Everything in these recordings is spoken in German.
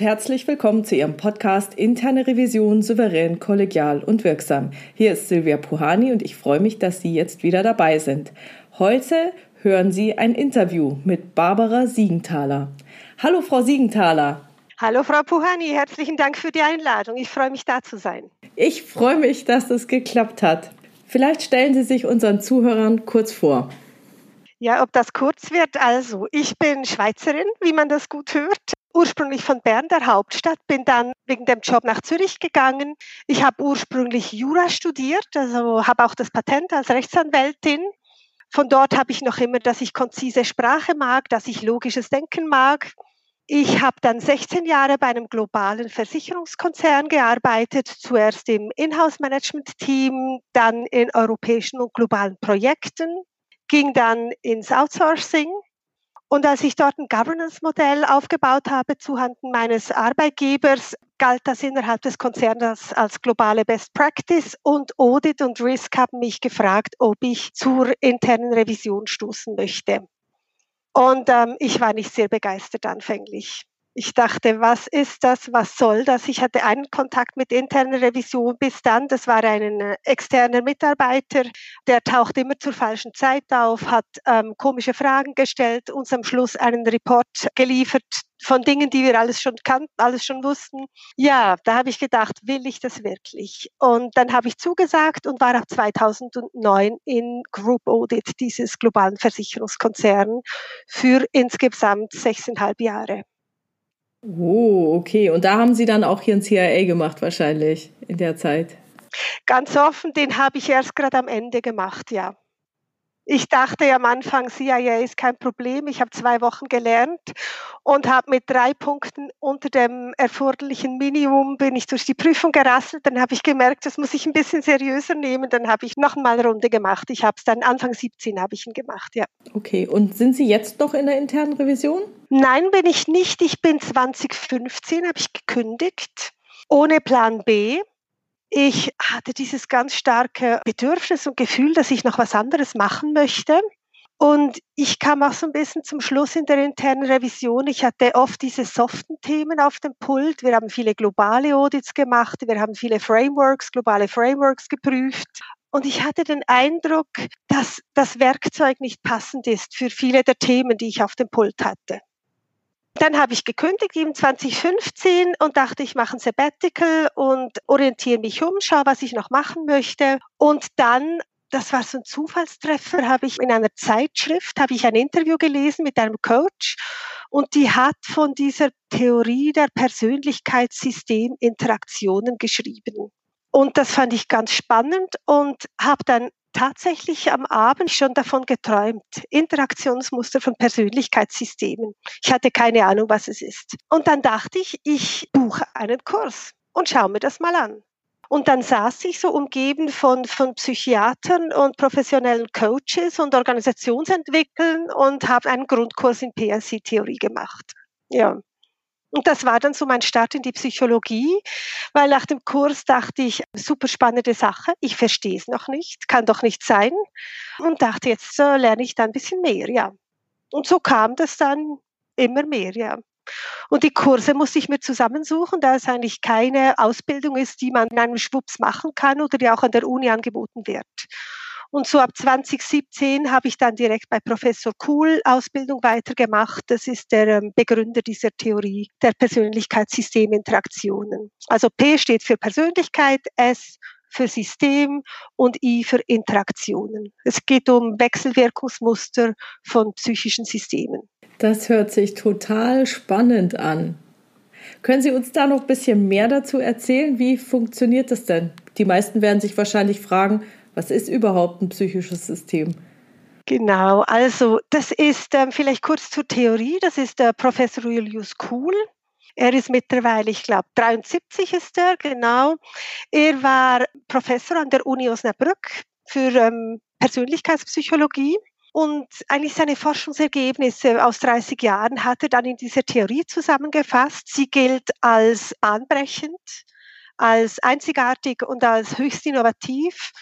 Und herzlich willkommen zu Ihrem Podcast Interne Revision souverän, kollegial und wirksam. Hier ist Silvia Puhani und ich freue mich, dass Sie jetzt wieder dabei sind. Heute hören Sie ein Interview mit Barbara Siegenthaler. Hallo, Frau Siegenthaler. Hallo, Frau Puhani. Herzlichen Dank für die Einladung. Ich freue mich, da zu sein. Ich freue mich, dass es geklappt hat. Vielleicht stellen Sie sich unseren Zuhörern kurz vor. Ja, ob das kurz wird. Also, ich bin Schweizerin, wie man das gut hört. Ursprünglich von Bern, der Hauptstadt, bin dann wegen dem Job nach Zürich gegangen. Ich habe ursprünglich Jura studiert, also habe auch das Patent als Rechtsanwältin. Von dort habe ich noch immer, dass ich konzise Sprache mag, dass ich logisches Denken mag. Ich habe dann 16 Jahre bei einem globalen Versicherungskonzern gearbeitet, zuerst im Inhouse-Management-Team, dann in europäischen und globalen Projekten ging dann ins Outsourcing. Und als ich dort ein Governance-Modell aufgebaut habe zuhanden meines Arbeitgebers, galt das innerhalb des Konzerns als globale Best Practice und Audit und Risk haben mich gefragt, ob ich zur internen Revision stoßen möchte. Und ähm, ich war nicht sehr begeistert anfänglich. Ich dachte, was ist das, was soll das? Ich hatte einen Kontakt mit interner Revision bis dann. Das war ein äh, externer Mitarbeiter, der taucht immer zur falschen Zeit auf, hat ähm, komische Fragen gestellt, uns am Schluss einen Report geliefert von Dingen, die wir alles schon kannten, alles schon wussten. Ja, da habe ich gedacht, will ich das wirklich? Und dann habe ich zugesagt und war ab 2009 in Group Audit dieses globalen Versicherungskonzerns für insgesamt sechseinhalb Jahre. Oh, okay. Und da haben Sie dann auch hier ein CIA gemacht wahrscheinlich in der Zeit. Ganz offen, den habe ich erst gerade am Ende gemacht, ja. Ich dachte am Anfang, CIA ist kein Problem. Ich habe zwei Wochen gelernt und habe mit drei Punkten unter dem erforderlichen Minimum bin ich durch die Prüfung gerasselt. Dann habe ich gemerkt, das muss ich ein bisschen seriöser nehmen. Dann habe ich noch mal eine Runde gemacht. Ich habe es dann Anfang 17 habe ich ihn gemacht, ja. Okay. Und sind Sie jetzt noch in der internen Revision? Nein, bin ich nicht. Ich bin 2015 habe ich gekündigt ohne Plan B ich hatte dieses ganz starke Bedürfnis und Gefühl, dass ich noch was anderes machen möchte. Und ich kam auch so ein bisschen zum Schluss in der internen Revision. Ich hatte oft diese soften Themen auf dem Pult. Wir haben viele globale Audits gemacht. Wir haben viele Frameworks, globale Frameworks geprüft. Und ich hatte den Eindruck, dass das Werkzeug nicht passend ist für viele der Themen, die ich auf dem Pult hatte. Dann habe ich gekündigt eben 2015 und dachte, ich mache ein Sabbatical und orientiere mich um, schaue, was ich noch machen möchte. Und dann das war so ein Zufallstreffer, habe ich in einer Zeitschrift, habe ich ein Interview gelesen mit einem Coach und die hat von dieser Theorie der Persönlichkeitssysteminteraktionen geschrieben. Und das fand ich ganz spannend und habe dann tatsächlich am Abend schon davon geträumt. Interaktionsmuster von Persönlichkeitssystemen. Ich hatte keine Ahnung, was es ist. Und dann dachte ich, ich buche einen Kurs und schaue mir das mal an. Und dann saß ich so umgeben von, von Psychiatern und professionellen Coaches und Organisationsentwickeln und habe einen Grundkurs in PLC-Theorie gemacht. Ja. Und das war dann so mein Start in die Psychologie, weil nach dem Kurs dachte ich, super spannende Sache, ich verstehe es noch nicht, kann doch nicht sein. Und dachte, jetzt äh, lerne ich da ein bisschen mehr, ja. Und so kam das dann immer mehr, ja. Und die Kurse musste ich mir zusammensuchen, da es eigentlich keine Ausbildung ist, die man in einem Schwupps machen kann oder die auch an der Uni angeboten wird. Und so ab 2017 habe ich dann direkt bei Professor Kuhl Ausbildung weitergemacht. Das ist der ähm, Begründer dieser Theorie der Persönlichkeitssysteminteraktionen. Also P steht für Persönlichkeit, S für System und I für Interaktionen. Es geht um Wechselwirkungsmuster von psychischen Systemen. Das hört sich total spannend an. Können Sie uns da noch ein bisschen mehr dazu erzählen? Wie funktioniert das denn? Die meisten werden sich wahrscheinlich fragen, was ist überhaupt ein psychisches System? Genau, also das ist ähm, vielleicht kurz zur Theorie, das ist der Professor Julius Kuhl. Er ist mittlerweile, ich glaube, 73 ist er, genau. Er war Professor an der Uni Osnabrück für ähm, Persönlichkeitspsychologie. Und eigentlich seine Forschungsergebnisse aus 30 Jahren hat er dann in dieser Theorie zusammengefasst. Sie gilt als bahnbrechend, als einzigartig und als höchst innovativ.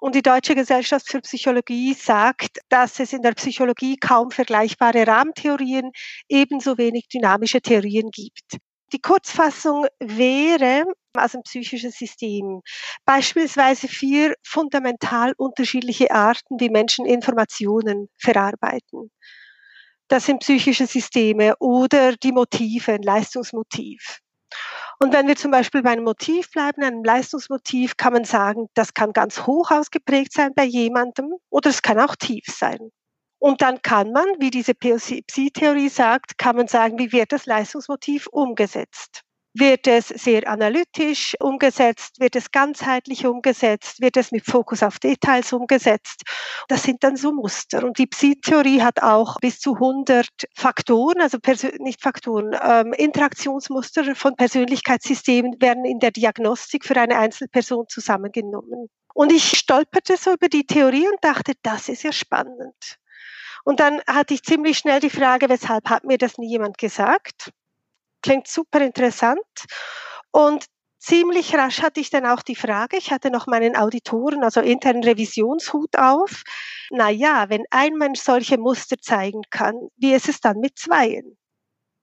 Und die Deutsche Gesellschaft für Psychologie sagt, dass es in der Psychologie kaum vergleichbare Rahmentheorien, ebenso wenig dynamische Theorien gibt. Die Kurzfassung wäre also ein psychisches System. Beispielsweise vier fundamental unterschiedliche Arten, wie Menschen Informationen verarbeiten. Das sind psychische Systeme oder die Motive, ein Leistungsmotiv. Und wenn wir zum Beispiel bei einem Motiv bleiben, einem Leistungsmotiv, kann man sagen, das kann ganz hoch ausgeprägt sein bei jemandem oder es kann auch tief sein. Und dann kann man, wie diese POC-Theorie sagt, kann man sagen, wie wird das Leistungsmotiv umgesetzt? Wird es sehr analytisch umgesetzt? Wird es ganzheitlich umgesetzt? Wird es mit Fokus auf Details umgesetzt? Das sind dann so Muster. Und die Psi-Theorie hat auch bis zu 100 Faktoren, also nicht Faktoren, ähm, Interaktionsmuster von Persönlichkeitssystemen werden in der Diagnostik für eine Einzelperson zusammengenommen. Und ich stolperte so über die Theorie und dachte, das ist ja spannend. Und dann hatte ich ziemlich schnell die Frage, weshalb hat mir das nie jemand gesagt? Klingt super interessant. Und ziemlich rasch hatte ich dann auch die Frage, ich hatte noch meinen Auditoren, also internen Revisionshut auf. Na ja, wenn ein Mensch solche Muster zeigen kann, wie ist es dann mit zweien?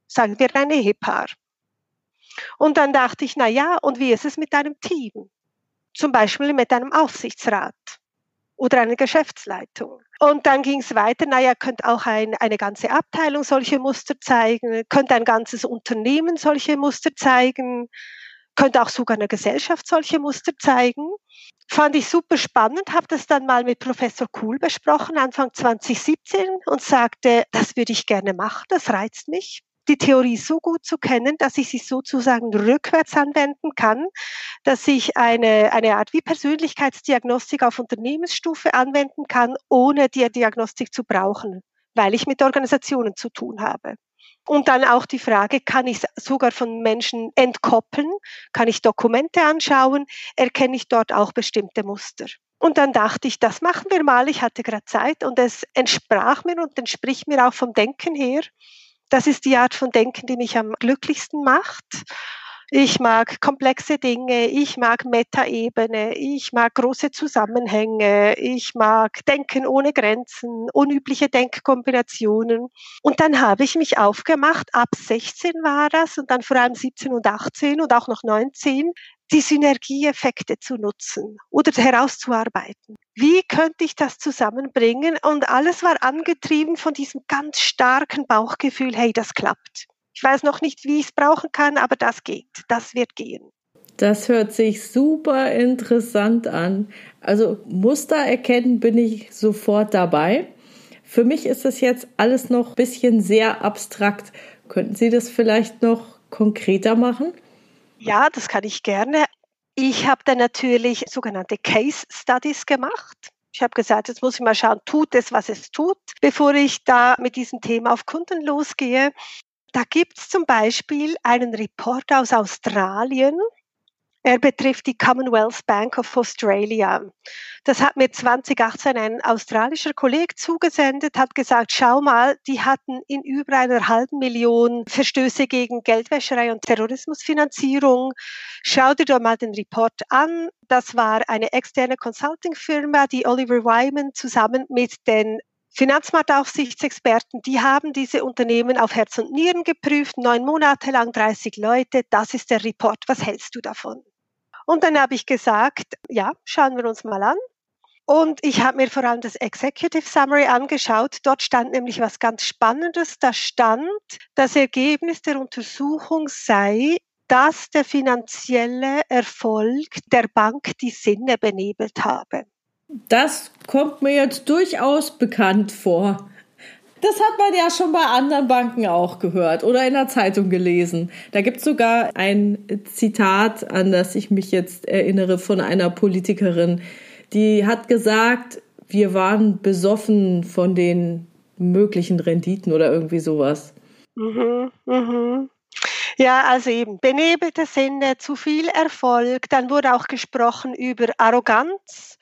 Sagen wir ein Ehepaar. Und dann dachte ich, na ja, und wie ist es mit einem Team? Zum Beispiel mit einem Aufsichtsrat oder einer Geschäftsleitung. Und dann ging es weiter, naja, könnte auch ein, eine ganze Abteilung solche Muster zeigen, könnte ein ganzes Unternehmen solche Muster zeigen, könnte auch sogar eine Gesellschaft solche Muster zeigen. Fand ich super spannend, habe das dann mal mit Professor Kuhl besprochen, Anfang 2017, und sagte, das würde ich gerne machen, das reizt mich die Theorie so gut zu kennen, dass ich sie sozusagen rückwärts anwenden kann, dass ich eine, eine Art wie Persönlichkeitsdiagnostik auf Unternehmensstufe anwenden kann, ohne die Diagnostik zu brauchen, weil ich mit Organisationen zu tun habe. Und dann auch die Frage, kann ich sogar von Menschen entkoppeln? Kann ich Dokumente anschauen? Erkenne ich dort auch bestimmte Muster? Und dann dachte ich, das machen wir mal. Ich hatte gerade Zeit und es entsprach mir und entspricht mir auch vom Denken her. Das ist die Art von Denken, die mich am glücklichsten macht. Ich mag komplexe Dinge, ich mag Metaebene, ich mag große Zusammenhänge, ich mag Denken ohne Grenzen, unübliche Denkkombinationen. Und dann habe ich mich aufgemacht, ab 16 war das und dann vor allem 17 und 18 und auch noch 19, die Synergieeffekte zu nutzen oder herauszuarbeiten. Wie könnte ich das zusammenbringen? Und alles war angetrieben von diesem ganz starken Bauchgefühl, hey, das klappt. Ich weiß noch nicht, wie ich es brauchen kann, aber das geht, das wird gehen. Das hört sich super interessant an. Also Muster erkennen bin ich sofort dabei. Für mich ist das jetzt alles noch ein bisschen sehr abstrakt. Könnten Sie das vielleicht noch konkreter machen? Ja, das kann ich gerne. Ich habe dann natürlich sogenannte Case Studies gemacht. Ich habe gesagt, jetzt muss ich mal schauen, tut es, was es tut, bevor ich da mit diesem Thema auf Kunden losgehe. Da gibt es zum Beispiel einen Report aus Australien, er betrifft die Commonwealth Bank of Australia. Das hat mir 2018 ein australischer Kollege zugesendet, hat gesagt, schau mal, die hatten in über einer halben Million Verstöße gegen Geldwäscherei und Terrorismusfinanzierung. Schau dir doch mal den Report an. Das war eine externe Consulting-Firma, die Oliver Wyman zusammen mit den Finanzmarktaufsichtsexperten, die haben diese Unternehmen auf Herz und Nieren geprüft, neun Monate lang 30 Leute. Das ist der Report. Was hältst du davon? Und dann habe ich gesagt, ja, schauen wir uns mal an. Und ich habe mir vor allem das Executive Summary angeschaut. Dort stand nämlich was ganz Spannendes. Da stand, das Ergebnis der Untersuchung sei, dass der finanzielle Erfolg der Bank die Sinne benebelt habe. Das kommt mir jetzt durchaus bekannt vor. Das hat man ja schon bei anderen Banken auch gehört oder in der Zeitung gelesen. Da gibt es sogar ein Zitat, an das ich mich jetzt erinnere, von einer Politikerin, die hat gesagt, wir waren besoffen von den möglichen Renditen oder irgendwie sowas. Mhm, mhm. Ja, also eben benebelte Sinne, zu viel Erfolg. Dann wurde auch gesprochen über Arroganz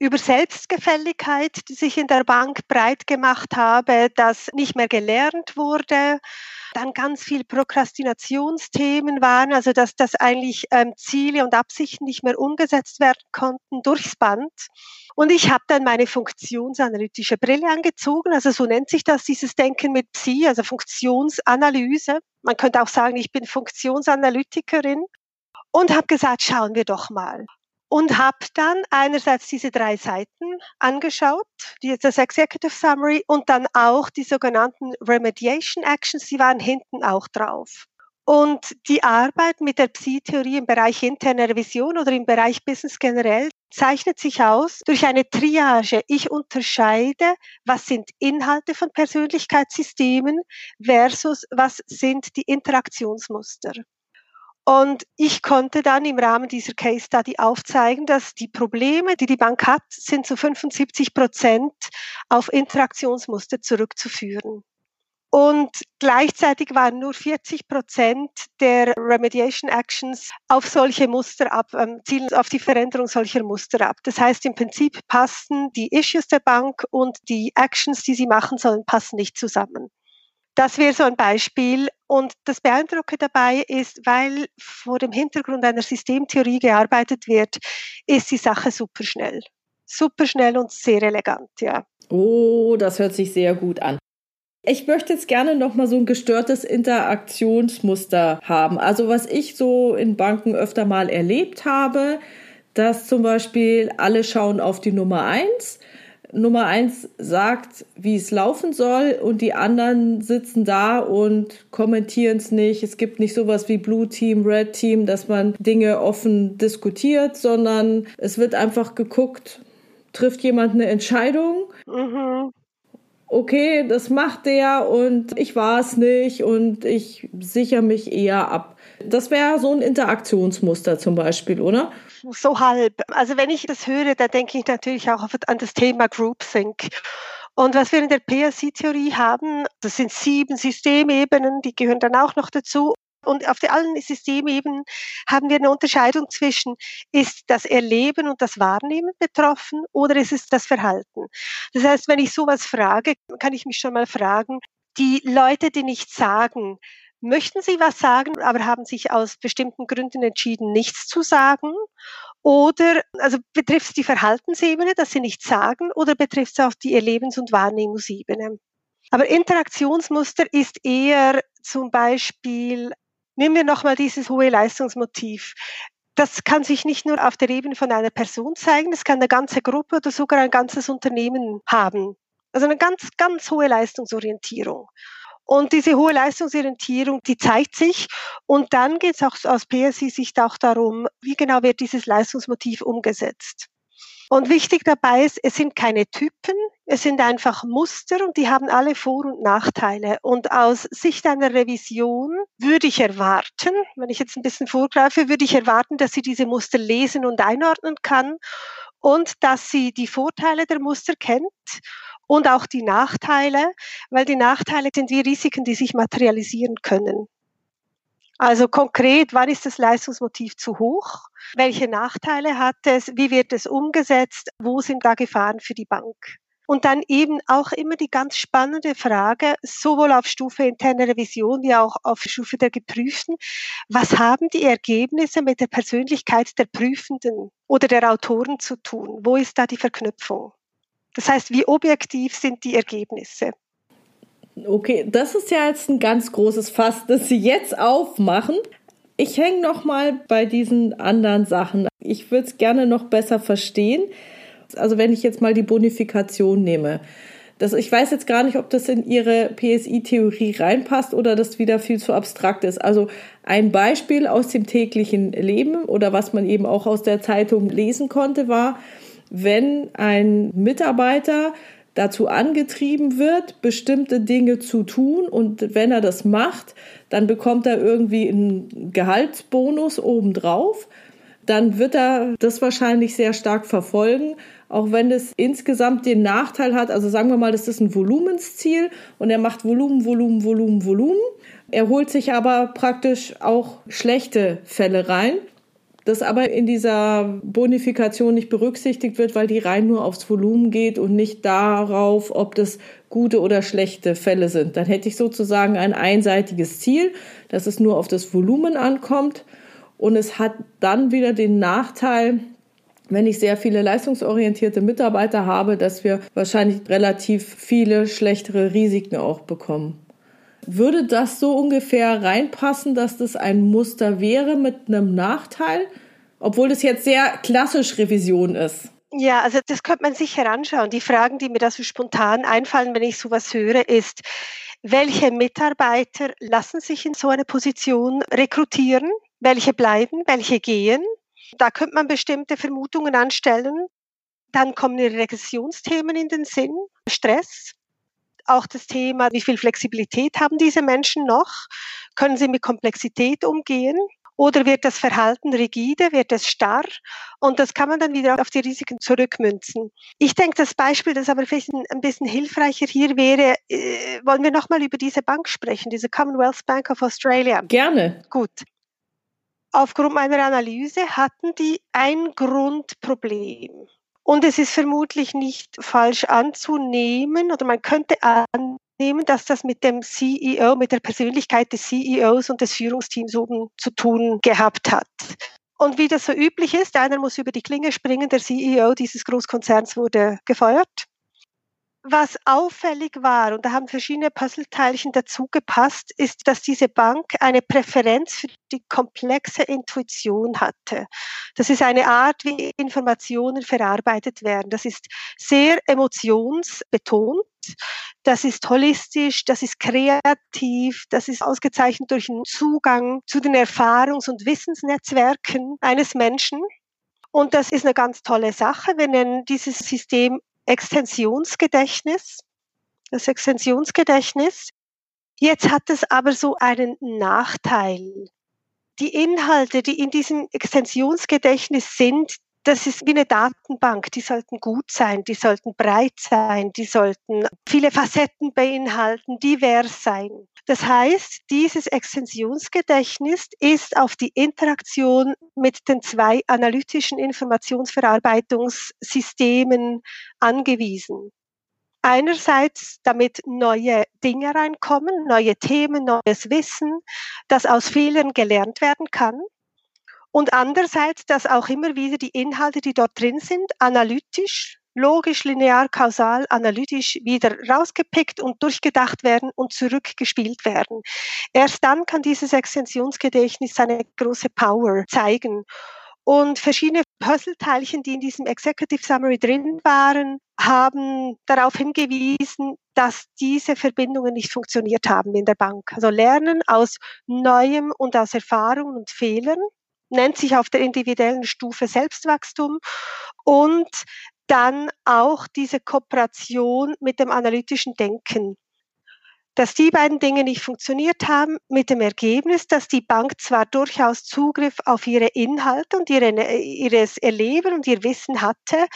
über Selbstgefälligkeit, die sich in der Bank breit gemacht habe, das nicht mehr gelernt wurde. Dann ganz viel Prokrastinationsthemen waren, also dass das eigentlich ähm, Ziele und Absichten nicht mehr umgesetzt werden konnten durchs Band. Und ich habe dann meine funktionsanalytische Brille angezogen, also so nennt sich das, dieses Denken mit Psi, also Funktionsanalyse. Man könnte auch sagen, ich bin Funktionsanalytikerin und habe gesagt, schauen wir doch mal. Und habe dann einerseits diese drei Seiten angeschaut, das Executive Summary und dann auch die sogenannten Remediation Actions, die waren hinten auch drauf. Und die Arbeit mit der Psi-Theorie im Bereich interne Revision oder im Bereich Business generell zeichnet sich aus durch eine Triage. Ich unterscheide, was sind Inhalte von Persönlichkeitssystemen versus was sind die Interaktionsmuster. Und ich konnte dann im Rahmen dieser Case Study aufzeigen, dass die Probleme, die die Bank hat, sind zu 75 Prozent auf Interaktionsmuster zurückzuführen. Und gleichzeitig waren nur 40 Prozent der Remediation Actions auf solche Muster ab, ähm, zielen auf die Veränderung solcher Muster ab. Das heißt, im Prinzip passen die Issues der Bank und die Actions, die sie machen sollen, passen nicht zusammen. Das wäre so ein Beispiel. Und das Beeindruckende dabei ist, weil vor dem Hintergrund einer Systemtheorie gearbeitet wird, ist die Sache super schnell. Super schnell und sehr elegant, ja. Oh, das hört sich sehr gut an. Ich möchte jetzt gerne noch mal so ein gestörtes Interaktionsmuster haben. Also was ich so in Banken öfter mal erlebt habe, dass zum Beispiel alle schauen auf die Nummer eins. Nummer eins sagt, wie es laufen soll und die anderen sitzen da und kommentieren es nicht. Es gibt nicht sowas wie Blue Team, Red Team, dass man Dinge offen diskutiert, sondern es wird einfach geguckt, trifft jemand eine Entscheidung. Mhm okay, das macht der und ich war es nicht und ich sichere mich eher ab. Das wäre so ein Interaktionsmuster zum Beispiel, oder? So halb. Also wenn ich das höre, da denke ich natürlich auch an das Thema Groupthink. Und was wir in der PSC-Theorie haben, das sind sieben Systemebenen, die gehören dann auch noch dazu. Und auf allen Systemebenen haben wir eine Unterscheidung zwischen, ist das Erleben und das Wahrnehmen betroffen oder ist es das Verhalten? Das heißt, wenn ich sowas frage, kann ich mich schon mal fragen, die Leute, die nichts sagen, möchten sie was sagen, aber haben sich aus bestimmten Gründen entschieden, nichts zu sagen? Oder, also betrifft es die Verhaltensebene, dass sie nichts sagen, oder betrifft es auch die Erlebens- und Wahrnehmungsebene? Aber Interaktionsmuster ist eher zum Beispiel Nehmen wir nochmal dieses hohe Leistungsmotiv. Das kann sich nicht nur auf der Ebene von einer Person zeigen, das kann eine ganze Gruppe oder sogar ein ganzes Unternehmen haben. Also eine ganz, ganz hohe Leistungsorientierung. Und diese hohe Leistungsorientierung, die zeigt sich. Und dann geht es auch aus PSI-Sicht auch darum, wie genau wird dieses Leistungsmotiv umgesetzt. Und wichtig dabei ist, es sind keine Typen, es sind einfach Muster und die haben alle Vor- und Nachteile. Und aus Sicht einer Revision würde ich erwarten, wenn ich jetzt ein bisschen vorgreife, würde ich erwarten, dass sie diese Muster lesen und einordnen kann und dass sie die Vorteile der Muster kennt und auch die Nachteile, weil die Nachteile sind wie Risiken, die sich materialisieren können. Also konkret, wann ist das Leistungsmotiv zu hoch? Welche Nachteile hat es? Wie wird es umgesetzt? Wo sind da Gefahren für die Bank? Und dann eben auch immer die ganz spannende Frage, sowohl auf Stufe interne Revision wie auch auf Stufe der Geprüften, was haben die Ergebnisse mit der Persönlichkeit der Prüfenden oder der Autoren zu tun? Wo ist da die Verknüpfung? Das heißt, wie objektiv sind die Ergebnisse? Okay, das ist ja jetzt ein ganz großes Fass, das Sie jetzt aufmachen. Ich hänge noch mal bei diesen anderen Sachen. Ich würde es gerne noch besser verstehen. Also wenn ich jetzt mal die Bonifikation nehme. Das, ich weiß jetzt gar nicht, ob das in Ihre PSI-Theorie reinpasst oder das wieder viel zu abstrakt ist. Also ein Beispiel aus dem täglichen Leben oder was man eben auch aus der Zeitung lesen konnte, war, wenn ein Mitarbeiter dazu angetrieben wird, bestimmte Dinge zu tun und wenn er das macht, dann bekommt er irgendwie einen Gehaltsbonus obendrauf. Dann wird er das wahrscheinlich sehr stark verfolgen, auch wenn es insgesamt den Nachteil hat. Also sagen wir mal, das ist ein Volumensziel und er macht Volumen, Volumen, Volumen, Volumen. Er holt sich aber praktisch auch schlechte Fälle rein das aber in dieser Bonifikation nicht berücksichtigt wird, weil die rein nur aufs Volumen geht und nicht darauf, ob das gute oder schlechte Fälle sind. Dann hätte ich sozusagen ein einseitiges Ziel, dass es nur auf das Volumen ankommt und es hat dann wieder den Nachteil, wenn ich sehr viele leistungsorientierte Mitarbeiter habe, dass wir wahrscheinlich relativ viele schlechtere Risiken auch bekommen. Würde das so ungefähr reinpassen, dass das ein Muster wäre mit einem Nachteil? Obwohl das jetzt sehr klassisch Revision ist. Ja, also das könnte man sich heranschauen. Die Fragen, die mir da so spontan einfallen, wenn ich sowas höre, ist, welche Mitarbeiter lassen sich in so eine Position rekrutieren? Welche bleiben? Welche gehen? Da könnte man bestimmte Vermutungen anstellen. Dann kommen die Regressionsthemen in den Sinn, Stress. Auch das Thema, wie viel Flexibilität haben diese Menschen noch? Können sie mit Komplexität umgehen? Oder wird das Verhalten rigide, wird es starr? Und das kann man dann wieder auf die Risiken zurückmünzen. Ich denke, das Beispiel, das aber vielleicht ein bisschen hilfreicher hier wäre, äh, wollen wir nochmal über diese Bank sprechen, diese Commonwealth Bank of Australia. Gerne. Gut. Aufgrund meiner Analyse hatten die ein Grundproblem. Und es ist vermutlich nicht falsch anzunehmen oder man könnte annehmen, nehmen, dass das mit dem CEO, mit der Persönlichkeit des CEOs und des Führungsteams oben zu tun gehabt hat. Und wie das so üblich ist, einer muss über die Klinge springen, der CEO dieses Großkonzerns wurde gefeuert. Was auffällig war, und da haben verschiedene Puzzleteilchen dazu gepasst, ist, dass diese Bank eine Präferenz für die komplexe Intuition hatte. Das ist eine Art, wie Informationen verarbeitet werden. Das ist sehr emotionsbetont. Das ist holistisch, das ist kreativ, das ist ausgezeichnet durch einen Zugang zu den Erfahrungs- und Wissensnetzwerken eines Menschen. Und das ist eine ganz tolle Sache. Nennen dieses System Extensionsgedächtnis. Das Extensionsgedächtnis. Jetzt hat es aber so einen Nachteil. Die Inhalte, die in diesem Extensionsgedächtnis sind, das ist wie eine Datenbank. Die sollten gut sein, die sollten breit sein, die sollten viele Facetten beinhalten, divers sein. Das heißt, dieses Extensionsgedächtnis ist auf die Interaktion mit den zwei analytischen Informationsverarbeitungssystemen angewiesen. Einerseits, damit neue Dinge reinkommen, neue Themen, neues Wissen, das aus Fehlern gelernt werden kann. Und andererseits, dass auch immer wieder die Inhalte, die dort drin sind, analytisch, logisch, linear, kausal, analytisch wieder rausgepickt und durchgedacht werden und zurückgespielt werden. Erst dann kann dieses Extensionsgedächtnis seine große Power zeigen. Und verschiedene Puzzleteilchen, die in diesem Executive Summary drin waren, haben darauf hingewiesen, dass diese Verbindungen nicht funktioniert haben in der Bank. Also Lernen aus Neuem und aus Erfahrungen und Fehlern nennt sich auf der individuellen Stufe Selbstwachstum und dann auch diese Kooperation mit dem analytischen Denken dass die beiden Dinge nicht funktioniert haben, mit dem Ergebnis, dass die Bank zwar durchaus Zugriff auf ihre Inhalte und ihre, ihres Erleben und ihr Wissen hatte,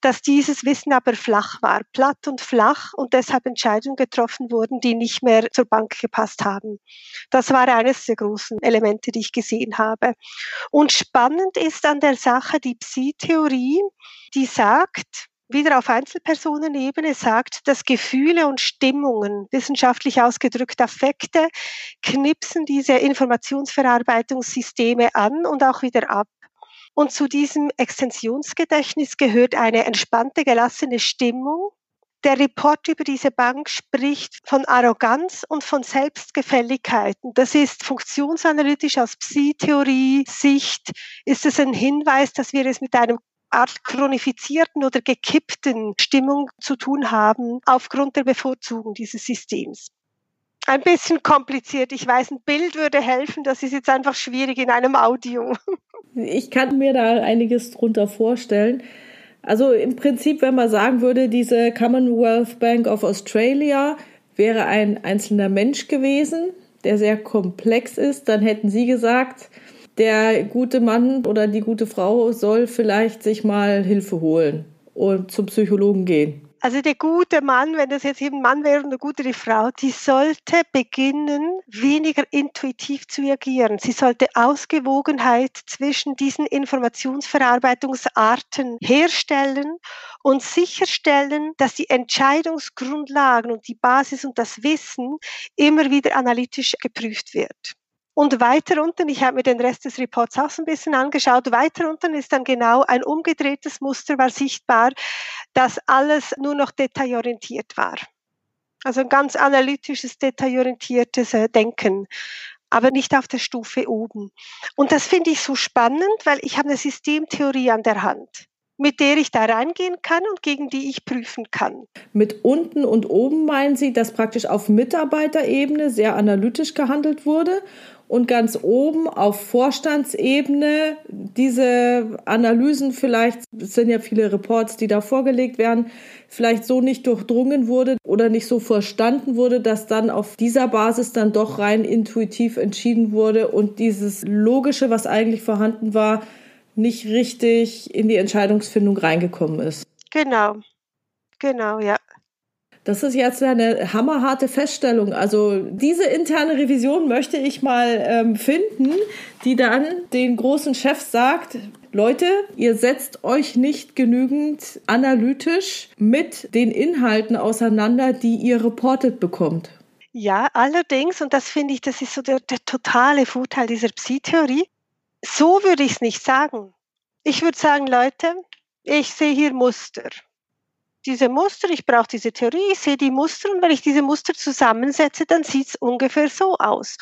dass dieses Wissen aber flach war, platt und flach und deshalb Entscheidungen getroffen wurden, die nicht mehr zur Bank gepasst haben. Das war eines der großen Elemente, die ich gesehen habe. Und spannend ist an der Sache die Psi-Theorie, die sagt, wieder auf Einzelpersonenebene sagt, dass Gefühle und Stimmungen, wissenschaftlich ausgedrückt Affekte, knipsen diese Informationsverarbeitungssysteme an und auch wieder ab. Und zu diesem Extensionsgedächtnis gehört eine entspannte, gelassene Stimmung. Der Report über diese Bank spricht von Arroganz und von Selbstgefälligkeiten. Das ist funktionsanalytisch aus Psi-Theorie-Sicht, ist es ein Hinweis, dass wir es mit einem Art chronifizierten oder gekippten Stimmung zu tun haben aufgrund der Bevorzugung dieses Systems. Ein bisschen kompliziert. Ich weiß, ein Bild würde helfen. Das ist jetzt einfach schwierig in einem Audio. Ich kann mir da einiges drunter vorstellen. Also im Prinzip, wenn man sagen würde, diese Commonwealth Bank of Australia wäre ein einzelner Mensch gewesen, der sehr komplex ist, dann hätten Sie gesagt, der gute Mann oder die gute Frau soll vielleicht sich mal Hilfe holen und zum Psychologen gehen. Also der gute Mann, wenn das jetzt eben Mann wäre und eine gute Frau, die sollte beginnen, weniger intuitiv zu agieren. Sie sollte Ausgewogenheit zwischen diesen Informationsverarbeitungsarten herstellen und sicherstellen, dass die Entscheidungsgrundlagen und die Basis und das Wissen immer wieder analytisch geprüft wird. Und weiter unten, ich habe mir den Rest des Reports auch so ein bisschen angeschaut, weiter unten ist dann genau ein umgedrehtes Muster war sichtbar, dass alles nur noch detailorientiert war. Also ein ganz analytisches, detailorientiertes äh, Denken, aber nicht auf der Stufe oben. Und das finde ich so spannend, weil ich habe eine Systemtheorie an der Hand mit der ich da reingehen kann und gegen die ich prüfen kann. Mit unten und oben meinen Sie, dass praktisch auf Mitarbeiterebene sehr analytisch gehandelt wurde und ganz oben auf Vorstandsebene diese Analysen vielleicht, es sind ja viele Reports, die da vorgelegt werden, vielleicht so nicht durchdrungen wurde oder nicht so verstanden wurde, dass dann auf dieser Basis dann doch rein intuitiv entschieden wurde und dieses Logische, was eigentlich vorhanden war, nicht richtig in die Entscheidungsfindung reingekommen ist. Genau, genau, ja. Das ist jetzt eine hammerharte Feststellung. Also diese interne Revision möchte ich mal ähm, finden, die dann den großen Chef sagt, Leute, ihr setzt euch nicht genügend analytisch mit den Inhalten auseinander, die ihr reportet bekommt. Ja, allerdings, und das finde ich, das ist so der, der totale Vorteil dieser Psi-Theorie, so würde ich es nicht sagen. Ich würde sagen, Leute, ich sehe hier Muster. Diese Muster, ich brauche diese Theorie, ich sehe die Muster und wenn ich diese Muster zusammensetze, dann sieht es ungefähr so aus.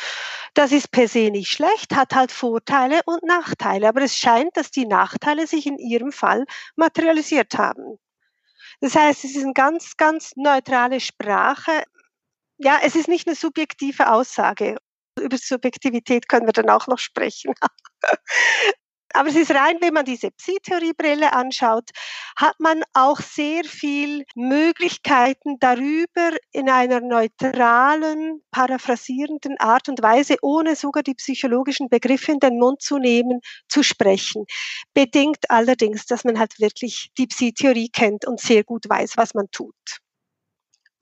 Das ist per se nicht schlecht, hat halt Vorteile und Nachteile, aber es scheint, dass die Nachteile sich in Ihrem Fall materialisiert haben. Das heißt, es ist eine ganz, ganz neutrale Sprache. Ja, es ist nicht eine subjektive Aussage. Über Subjektivität können wir dann auch noch sprechen. Aber es ist rein, wenn man diese Psi-Theorie-Brille anschaut, hat man auch sehr viel Möglichkeiten darüber in einer neutralen, paraphrasierenden Art und Weise, ohne sogar die psychologischen Begriffe in den Mund zu nehmen, zu sprechen. Bedingt allerdings, dass man halt wirklich die Psi-Theorie kennt und sehr gut weiß, was man tut.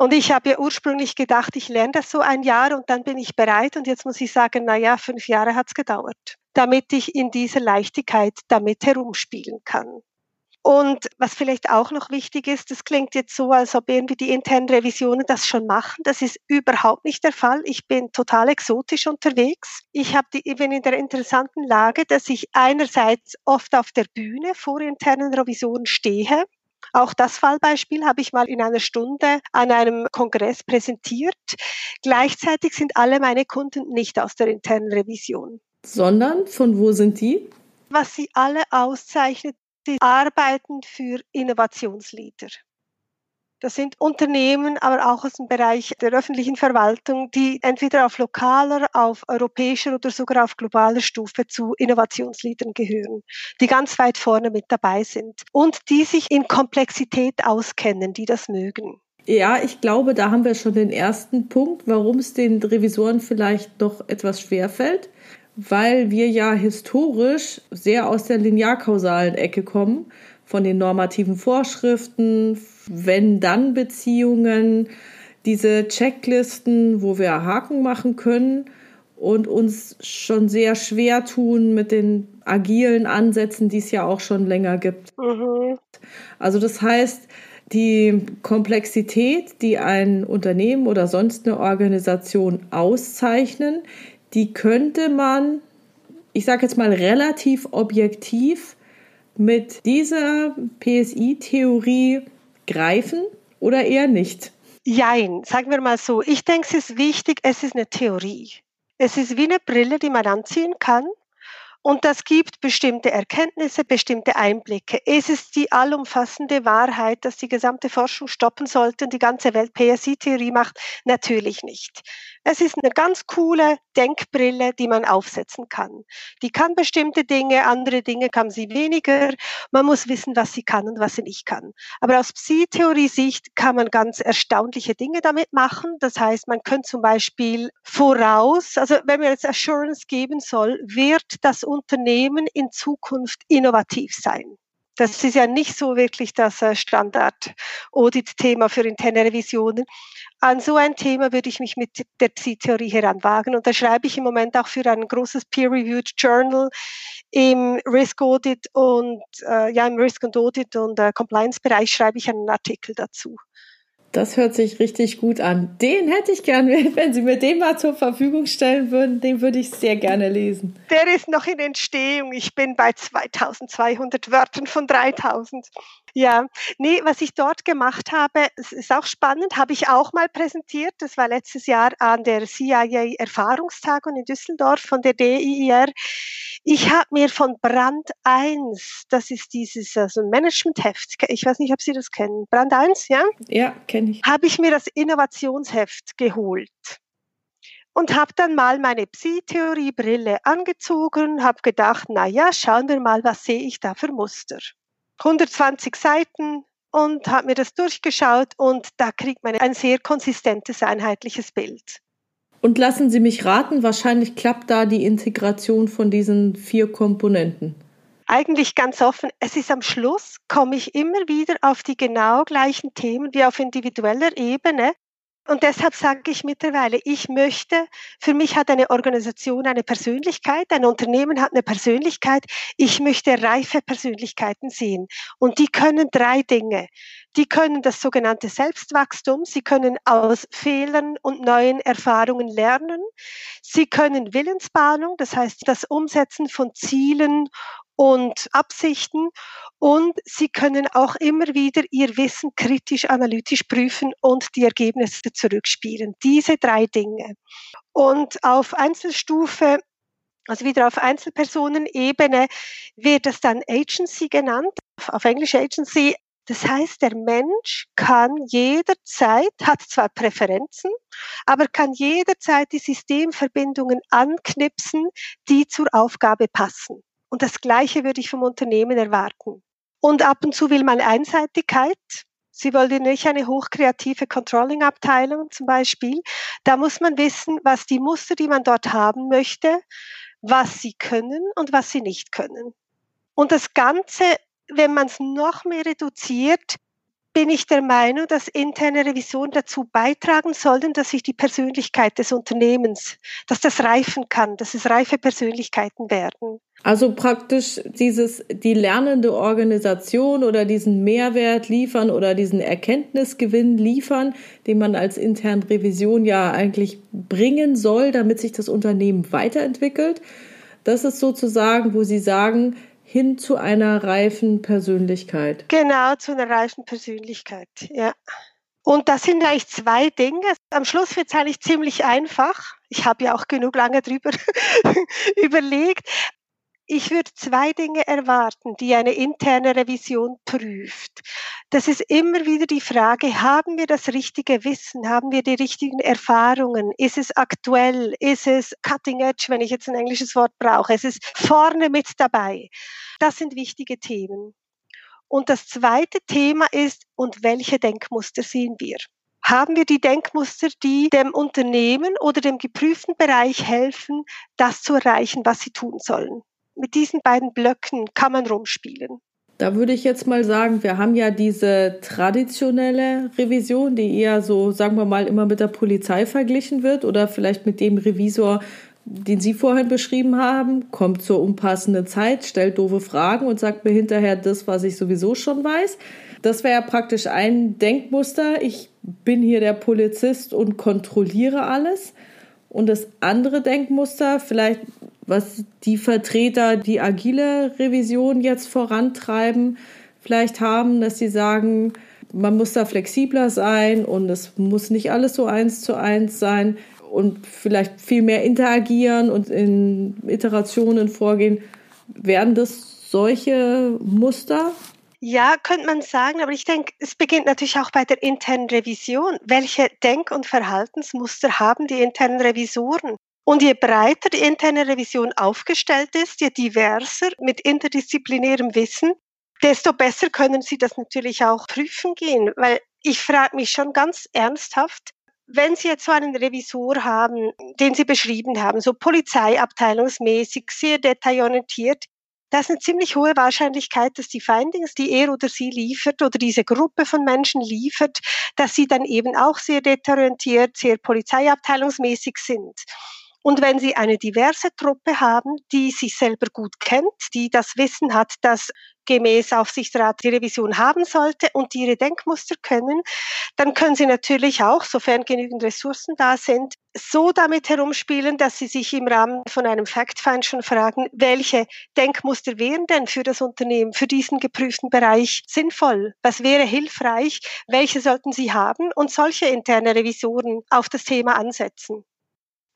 Und ich habe ja ursprünglich gedacht, ich lerne das so ein Jahr und dann bin ich bereit. Und jetzt muss ich sagen, na ja, fünf Jahre hat es gedauert, damit ich in dieser Leichtigkeit damit herumspielen kann. Und was vielleicht auch noch wichtig ist, das klingt jetzt so, als ob irgendwie die internen Revisionen das schon machen. Das ist überhaupt nicht der Fall. Ich bin total exotisch unterwegs. Ich habe die, bin in der interessanten Lage, dass ich einerseits oft auf der Bühne vor internen Revisionen stehe auch das Fallbeispiel habe ich mal in einer Stunde an einem Kongress präsentiert. Gleichzeitig sind alle meine Kunden nicht aus der internen Revision. Sondern von wo sind die? Was sie alle auszeichnet, sie arbeiten für Innovationsleader. Das sind Unternehmen, aber auch aus dem Bereich der öffentlichen Verwaltung, die entweder auf lokaler, auf europäischer oder sogar auf globaler Stufe zu Innovationsleadern gehören, die ganz weit vorne mit dabei sind und die sich in Komplexität auskennen, die das mögen. Ja, ich glaube, da haben wir schon den ersten Punkt, warum es den Revisoren vielleicht doch etwas schwerfällt, weil wir ja historisch sehr aus der linearkausalen Ecke kommen, von den normativen Vorschriften, wenn-dann-Beziehungen, diese Checklisten, wo wir Haken machen können und uns schon sehr schwer tun mit den agilen Ansätzen, die es ja auch schon länger gibt. Mhm. Also das heißt, die Komplexität, die ein Unternehmen oder sonst eine Organisation auszeichnen, die könnte man, ich sage jetzt mal relativ objektiv mit dieser PSI-Theorie greifen oder eher nicht? Jein, sagen wir mal so. Ich denke, es ist wichtig, es ist eine Theorie. Es ist wie eine Brille, die man anziehen kann. Und das gibt bestimmte Erkenntnisse, bestimmte Einblicke. Es ist die allumfassende Wahrheit, dass die gesamte Forschung stoppen sollte und die ganze Welt PSI-Theorie macht. Natürlich nicht. Es ist eine ganz coole Denkbrille, die man aufsetzen kann. Die kann bestimmte Dinge, andere Dinge kann sie weniger. Man muss wissen, was sie kann und was sie nicht kann. Aber aus Psi-Theorie-Sicht kann man ganz erstaunliche Dinge damit machen. Das heißt, man könnte zum Beispiel voraus, also wenn man jetzt Assurance geben soll, wird das Unternehmen in Zukunft innovativ sein. Das ist ja nicht so wirklich das äh, Standard-Audit-Thema für interne Revisionen. An so ein Thema würde ich mich mit der Psi-Theorie heranwagen. Und da schreibe ich im Moment auch für ein großes Peer-Reviewed Journal im Risk Audit und äh, ja im Risk und Audit und äh, Compliance-Bereich schreibe ich einen Artikel dazu. Das hört sich richtig gut an. Den hätte ich gerne, wenn Sie mir den mal zur Verfügung stellen würden, den würde ich sehr gerne lesen. Der ist noch in Entstehung. Ich bin bei 2200 Wörtern von 3000. Ja, nee, was ich dort gemacht habe, es ist auch spannend, habe ich auch mal präsentiert. Das war letztes Jahr an der CIA Erfahrungstagung in Düsseldorf von der DIR. Ich habe mir von Brand 1, das ist dieses also Managementheft, ich weiß nicht, ob Sie das kennen. Brand 1, ja? Ja, kenne ich. Habe ich mir das Innovationsheft geholt und habe dann mal meine Psi-Theorie-Brille angezogen, habe gedacht, na ja, schauen wir mal, was sehe ich da für Muster. 120 Seiten und habe mir das durchgeschaut und da kriegt man ein sehr konsistentes, einheitliches Bild. Und lassen Sie mich raten, wahrscheinlich klappt da die Integration von diesen vier Komponenten. Eigentlich ganz offen, es ist am Schluss, komme ich immer wieder auf die genau gleichen Themen wie auf individueller Ebene. Und deshalb sage ich mittlerweile, ich möchte, für mich hat eine Organisation eine Persönlichkeit, ein Unternehmen hat eine Persönlichkeit, ich möchte reife Persönlichkeiten sehen. Und die können drei Dinge. Die können das sogenannte Selbstwachstum, sie können aus Fehlern und neuen Erfahrungen lernen, sie können Willensbahnung, das heißt das Umsetzen von Zielen und Absichten und sie können auch immer wieder ihr Wissen kritisch analytisch prüfen und die Ergebnisse zurückspielen. Diese drei Dinge. Und auf Einzelstufe also wieder auf Einzelpersonenebene wird es dann Agency genannt, auf Englisch Agency. Das heißt, der Mensch kann jederzeit, hat zwar Präferenzen, aber kann jederzeit die Systemverbindungen anknipsen, die zur Aufgabe passen. Und das Gleiche würde ich vom Unternehmen erwarten. Und ab und zu will man Einseitigkeit. Sie wollen nicht eine hochkreative Controlling-Abteilung zum Beispiel. Da muss man wissen, was die Muster, die man dort haben möchte, was sie können und was sie nicht können. Und das Ganze, wenn man es noch mehr reduziert, bin ich der Meinung, dass interne Revisionen dazu beitragen sollten, dass sich die Persönlichkeit des Unternehmens, dass das reifen kann, dass es reife Persönlichkeiten werden. Also praktisch dieses, die lernende Organisation oder diesen Mehrwert liefern oder diesen Erkenntnisgewinn liefern, den man als interne Revision ja eigentlich bringen soll, damit sich das Unternehmen weiterentwickelt. Das ist sozusagen, wo Sie sagen, hin zu einer reifen Persönlichkeit. Genau, zu einer reifen Persönlichkeit, ja. Und das sind eigentlich zwei Dinge. Am Schluss wird es eigentlich ziemlich einfach. Ich habe ja auch genug lange drüber überlegt. Ich würde zwei Dinge erwarten, die eine interne Revision prüft. Das ist immer wieder die Frage, haben wir das richtige Wissen? Haben wir die richtigen Erfahrungen? Ist es aktuell? Ist es cutting edge, wenn ich jetzt ein englisches Wort brauche? Es ist vorne mit dabei. Das sind wichtige Themen. Und das zweite Thema ist, und welche Denkmuster sehen wir? Haben wir die Denkmuster, die dem Unternehmen oder dem geprüften Bereich helfen, das zu erreichen, was sie tun sollen? Mit diesen beiden Blöcken kann man rumspielen. Da würde ich jetzt mal sagen, wir haben ja diese traditionelle Revision, die eher so, sagen wir mal, immer mit der Polizei verglichen wird oder vielleicht mit dem Revisor, den Sie vorhin beschrieben haben, kommt zur unpassenden Zeit, stellt doofe Fragen und sagt mir hinterher das, was ich sowieso schon weiß. Das wäre ja praktisch ein Denkmuster. Ich bin hier der Polizist und kontrolliere alles. Und das andere Denkmuster, vielleicht was die Vertreter, die agile Revision jetzt vorantreiben, vielleicht haben, dass sie sagen, man muss da flexibler sein und es muss nicht alles so eins zu eins sein und vielleicht viel mehr interagieren und in Iterationen vorgehen. Werden das solche Muster? Ja, könnte man sagen, aber ich denke, es beginnt natürlich auch bei der internen Revision. Welche Denk- und Verhaltensmuster haben die internen Revisoren? Und je breiter die interne Revision aufgestellt ist, je diverser mit interdisziplinärem Wissen, desto besser können Sie das natürlich auch prüfen gehen. Weil ich frage mich schon ganz ernsthaft, wenn Sie jetzt so einen Revisor haben, den Sie beschrieben haben, so polizeiabteilungsmäßig, sehr detailorientiert, da ist eine ziemlich hohe Wahrscheinlichkeit, dass die Findings, die er oder sie liefert oder diese Gruppe von Menschen liefert, dass sie dann eben auch sehr detailorientiert, sehr polizeiabteilungsmäßig sind. Und wenn Sie eine diverse Truppe haben, die sich selber gut kennt, die das Wissen hat, dass gemäß Aufsichtsrat die Revision haben sollte und die ihre Denkmuster können, dann können Sie natürlich auch, sofern genügend Ressourcen da sind, so damit herumspielen, dass Sie sich im Rahmen von einem Fact-Find schon fragen, welche Denkmuster wären denn für das Unternehmen, für diesen geprüften Bereich sinnvoll? Was wäre hilfreich? Welche sollten Sie haben? Und solche interne Revisoren auf das Thema ansetzen.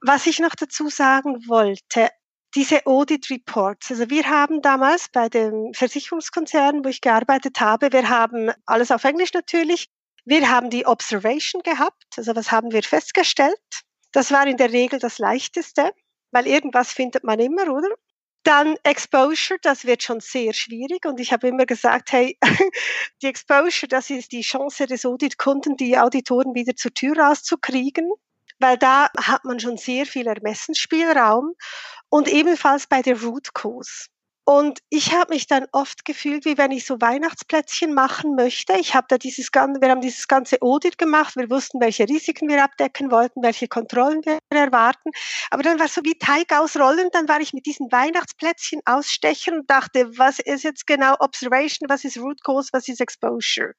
Was ich noch dazu sagen wollte, diese Audit Reports. Also wir haben damals bei dem Versicherungskonzern, wo ich gearbeitet habe, wir haben alles auf Englisch natürlich. Wir haben die Observation gehabt. Also was haben wir festgestellt? Das war in der Regel das leichteste, weil irgendwas findet man immer, oder? Dann Exposure, das wird schon sehr schwierig. Und ich habe immer gesagt, hey, die Exposure, das ist die Chance des Auditkunden, die Auditoren wieder zur Tür rauszukriegen weil da hat man schon sehr viel Ermessensspielraum und ebenfalls bei der Root Cause. Und ich habe mich dann oft gefühlt, wie wenn ich so Weihnachtsplätzchen machen möchte. Ich habe da dieses ganze, wir haben dieses ganze Audit gemacht. Wir wussten, welche Risiken wir abdecken wollten, welche Kontrollen wir erwarten. Aber dann war es so wie Teig ausrollen. Dann war ich mit diesen Weihnachtsplätzchen ausstechen und dachte, was ist jetzt genau Observation, was ist Root Cause, was ist Exposure?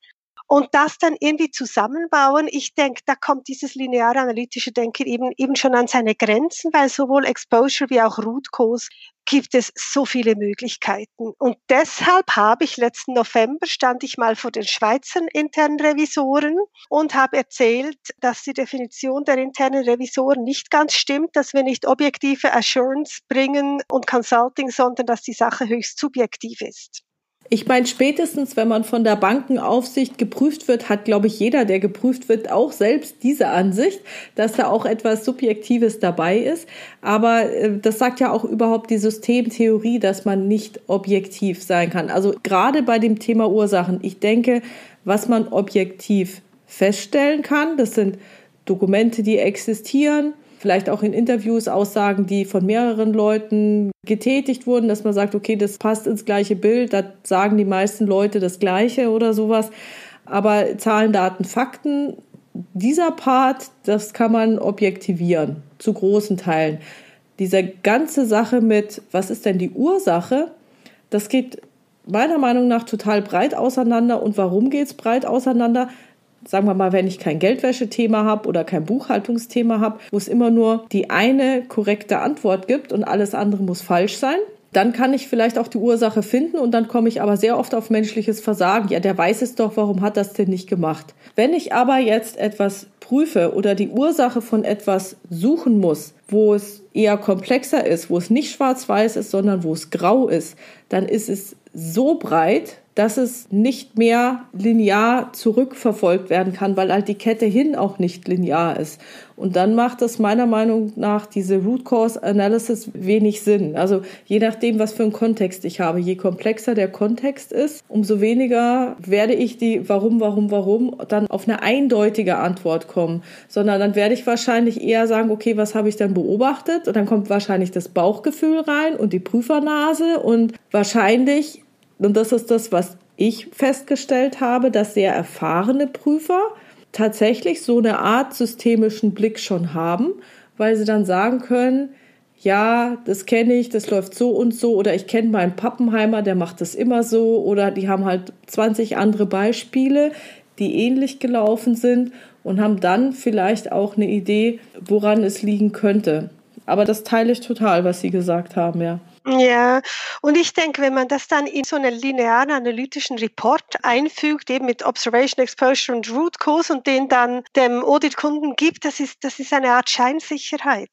Und das dann irgendwie zusammenbauen. Ich denke, da kommt dieses lineare analytische Denken eben, eben schon an seine Grenzen, weil sowohl Exposure wie auch Root Cause gibt es so viele Möglichkeiten. Und deshalb habe ich letzten November stand ich mal vor den Schweizer internen Revisoren und habe erzählt, dass die Definition der internen Revisoren nicht ganz stimmt, dass wir nicht objektive Assurance bringen und Consulting, sondern dass die Sache höchst subjektiv ist. Ich meine, spätestens, wenn man von der Bankenaufsicht geprüft wird, hat, glaube ich, jeder, der geprüft wird, auch selbst diese Ansicht, dass da auch etwas Subjektives dabei ist. Aber äh, das sagt ja auch überhaupt die Systemtheorie, dass man nicht objektiv sein kann. Also gerade bei dem Thema Ursachen, ich denke, was man objektiv feststellen kann, das sind Dokumente, die existieren, vielleicht auch in Interviews Aussagen, die von mehreren Leuten getätigt wurden, dass man sagt, okay, das passt ins gleiche Bild, da sagen die meisten Leute das Gleiche oder sowas. Aber Zahlen, Daten, Fakten, dieser Part, das kann man objektivieren, zu großen Teilen. Diese ganze Sache mit, was ist denn die Ursache, das geht meiner Meinung nach total breit auseinander. Und warum geht es breit auseinander? Sagen wir mal, wenn ich kein Geldwäschethema habe oder kein Buchhaltungsthema habe, wo es immer nur die eine korrekte Antwort gibt und alles andere muss falsch sein, dann kann ich vielleicht auch die Ursache finden und dann komme ich aber sehr oft auf menschliches Versagen. Ja, der weiß es doch, warum hat das denn nicht gemacht? Wenn ich aber jetzt etwas prüfe oder die Ursache von etwas suchen muss, wo es eher komplexer ist, wo es nicht schwarz-weiß ist, sondern wo es grau ist, dann ist es so breit, dass es nicht mehr linear zurückverfolgt werden kann, weil halt die Kette hin auch nicht linear ist. Und dann macht das meiner Meinung nach diese Root Cause Analysis wenig Sinn. Also je nachdem, was für einen Kontext ich habe, je komplexer der Kontext ist, umso weniger werde ich die Warum, Warum, Warum dann auf eine eindeutige Antwort kommen, sondern dann werde ich wahrscheinlich eher sagen, okay, was habe ich denn beobachtet? Und dann kommt wahrscheinlich das Bauchgefühl rein und die Prüfernase und wahrscheinlich und das ist das, was ich festgestellt habe, dass sehr erfahrene Prüfer tatsächlich so eine Art systemischen Blick schon haben, weil sie dann sagen können, ja, das kenne ich, das läuft so und so oder ich kenne meinen Pappenheimer, der macht das immer so oder die haben halt 20 andere Beispiele, die ähnlich gelaufen sind und haben dann vielleicht auch eine Idee, woran es liegen könnte. Aber das teile ich total, was Sie gesagt haben, ja. Ja, und ich denke, wenn man das dann in so einen linearen analytischen Report einfügt, eben mit Observation, Exposure und Root Cause und den dann dem Auditkunden gibt, das ist, das ist eine Art Scheinsicherheit.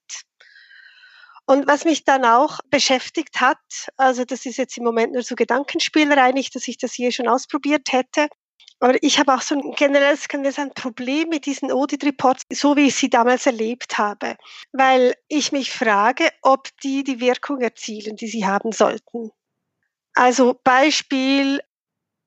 Und was mich dann auch beschäftigt hat, also das ist jetzt im Moment nur so Gedankenspielerei, nicht, dass ich das hier schon ausprobiert hätte, aber ich habe auch so ein generelles können wir sagen, Problem mit diesen Audit Reports, so wie ich sie damals erlebt habe, weil ich mich frage, ob die die Wirkung erzielen, die sie haben sollten. Also Beispiel,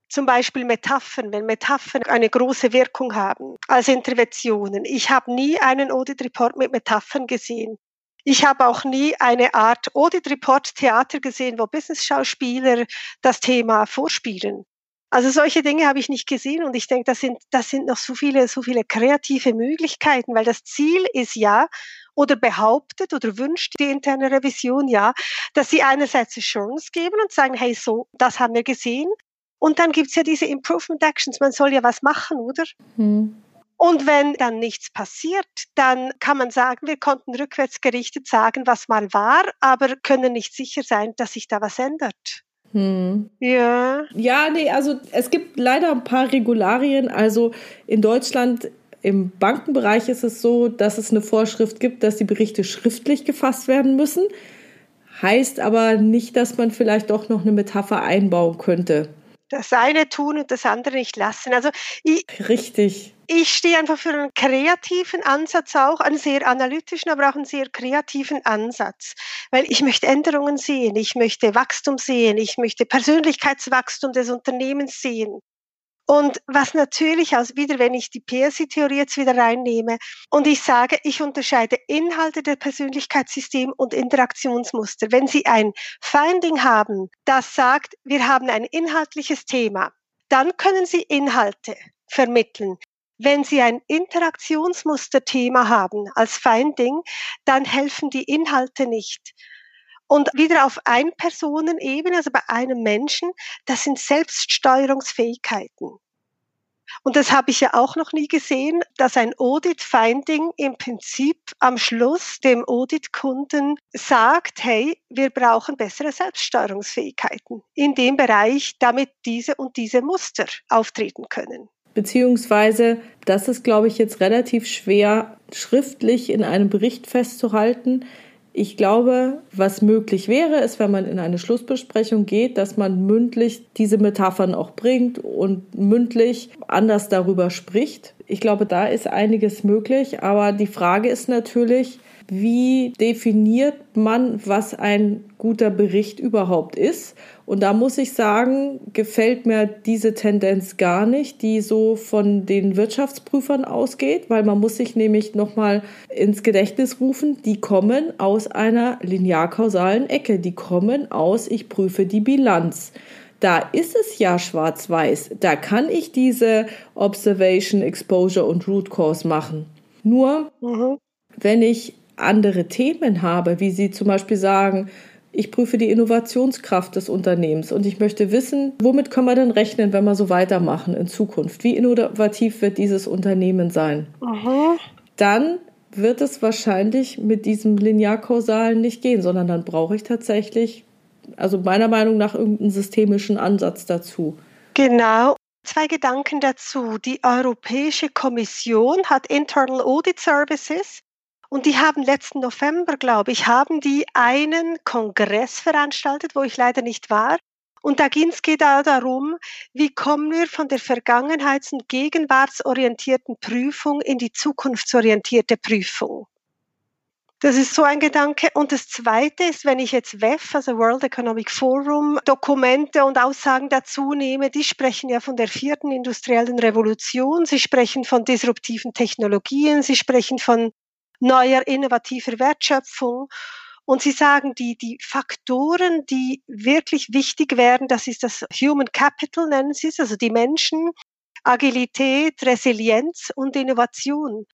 zum Beispiel Metaphern, wenn Metaphern eine große Wirkung haben als Interventionen. Ich habe nie einen Audit Report mit Metaphern gesehen. Ich habe auch nie eine Art Audit Report Theater gesehen, wo Business-Schauspieler das Thema vorspielen. Also solche Dinge habe ich nicht gesehen und ich denke, das sind, das sind noch so viele, so viele kreative Möglichkeiten, weil das Ziel ist ja, oder behauptet oder wünscht die interne Revision ja, dass sie einerseits Assurance geben und sagen, hey, so, das haben wir gesehen. Und dann gibt's ja diese Improvement Actions. Man soll ja was machen, oder? Hm. Und wenn dann nichts passiert, dann kann man sagen, wir konnten rückwärts gerichtet sagen, was mal war, aber können nicht sicher sein, dass sich da was ändert. Hm. Ja. Ja, nee, also es gibt leider ein paar Regularien. Also in Deutschland im Bankenbereich ist es so, dass es eine Vorschrift gibt, dass die Berichte schriftlich gefasst werden müssen. Heißt aber nicht, dass man vielleicht doch noch eine Metapher einbauen könnte das eine tun und das andere nicht lassen. Also ich, Richtig. Ich stehe einfach für einen kreativen Ansatz auch, einen sehr analytischen, aber auch einen sehr kreativen Ansatz, weil ich möchte Änderungen sehen, ich möchte Wachstum sehen, ich möchte Persönlichkeitswachstum des Unternehmens sehen. Und was natürlich aus, wieder wenn ich die PSI-Theorie jetzt wieder reinnehme und ich sage, ich unterscheide Inhalte der Persönlichkeitssystem und Interaktionsmuster. Wenn Sie ein Finding haben, das sagt, wir haben ein inhaltliches Thema, dann können Sie Inhalte vermitteln. Wenn Sie ein Interaktionsmusterthema haben als Finding, dann helfen die Inhalte nicht. Und wieder auf Ein-Personen-Ebene, also bei einem Menschen, das sind Selbststeuerungsfähigkeiten. Und das habe ich ja auch noch nie gesehen, dass ein Audit-Finding im Prinzip am Schluss dem Audit-Kunden sagt, hey, wir brauchen bessere Selbststeuerungsfähigkeiten in dem Bereich, damit diese und diese Muster auftreten können. Beziehungsweise, das ist, glaube ich, jetzt relativ schwer schriftlich in einem Bericht festzuhalten, ich glaube, was möglich wäre, ist, wenn man in eine Schlussbesprechung geht, dass man mündlich diese Metaphern auch bringt und mündlich anders darüber spricht. Ich glaube, da ist einiges möglich, aber die Frage ist natürlich, wie definiert man, was ein guter Bericht überhaupt ist? Und da muss ich sagen, gefällt mir diese Tendenz gar nicht, die so von den Wirtschaftsprüfern ausgeht, weil man muss sich nämlich nochmal ins Gedächtnis rufen, die kommen aus einer linearkausalen Ecke, die kommen aus, ich prüfe die Bilanz. Da ist es ja schwarz-weiß. Da kann ich diese Observation, Exposure und Root Cause machen. Nur, mhm. wenn ich andere Themen habe, wie Sie zum Beispiel sagen, ich prüfe die Innovationskraft des Unternehmens und ich möchte wissen, womit können wir denn rechnen, wenn wir so weitermachen in Zukunft? Wie innovativ wird dieses Unternehmen sein? Aha. Dann wird es wahrscheinlich mit diesem Linearkausalen nicht gehen, sondern dann brauche ich tatsächlich, also meiner Meinung nach, irgendeinen systemischen Ansatz dazu. Genau. Zwei Gedanken dazu. Die Europäische Kommission hat Internal Audit Services und die haben letzten November, glaube ich, haben die einen Kongress veranstaltet, wo ich leider nicht war. Und da ging es da darum, wie kommen wir von der vergangenheits- und gegenwartsorientierten Prüfung in die zukunftsorientierte Prüfung. Das ist so ein Gedanke. Und das Zweite ist, wenn ich jetzt WEF, also World Economic Forum, Dokumente und Aussagen dazu nehme, die sprechen ja von der vierten industriellen Revolution, sie sprechen von disruptiven Technologien, sie sprechen von neuer innovativer Wertschöpfung. Und Sie sagen, die, die Faktoren, die wirklich wichtig wären, das ist das Human Capital, nennen Sie es, also die Menschen, Agilität, Resilienz und Innovation.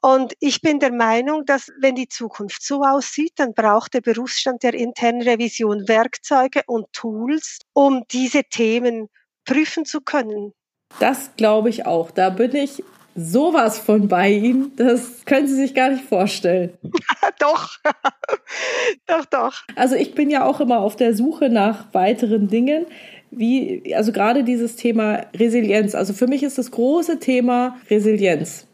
Und ich bin der Meinung, dass wenn die Zukunft so aussieht, dann braucht der Berufsstand der internen Revision Werkzeuge und Tools, um diese Themen prüfen zu können. Das glaube ich auch. Da bin ich sowas von bei ihm, das können Sie sich gar nicht vorstellen. doch, doch, doch. Also ich bin ja auch immer auf der Suche nach weiteren Dingen. Wie, also gerade dieses Thema Resilienz. Also für mich ist das große Thema Resilienz.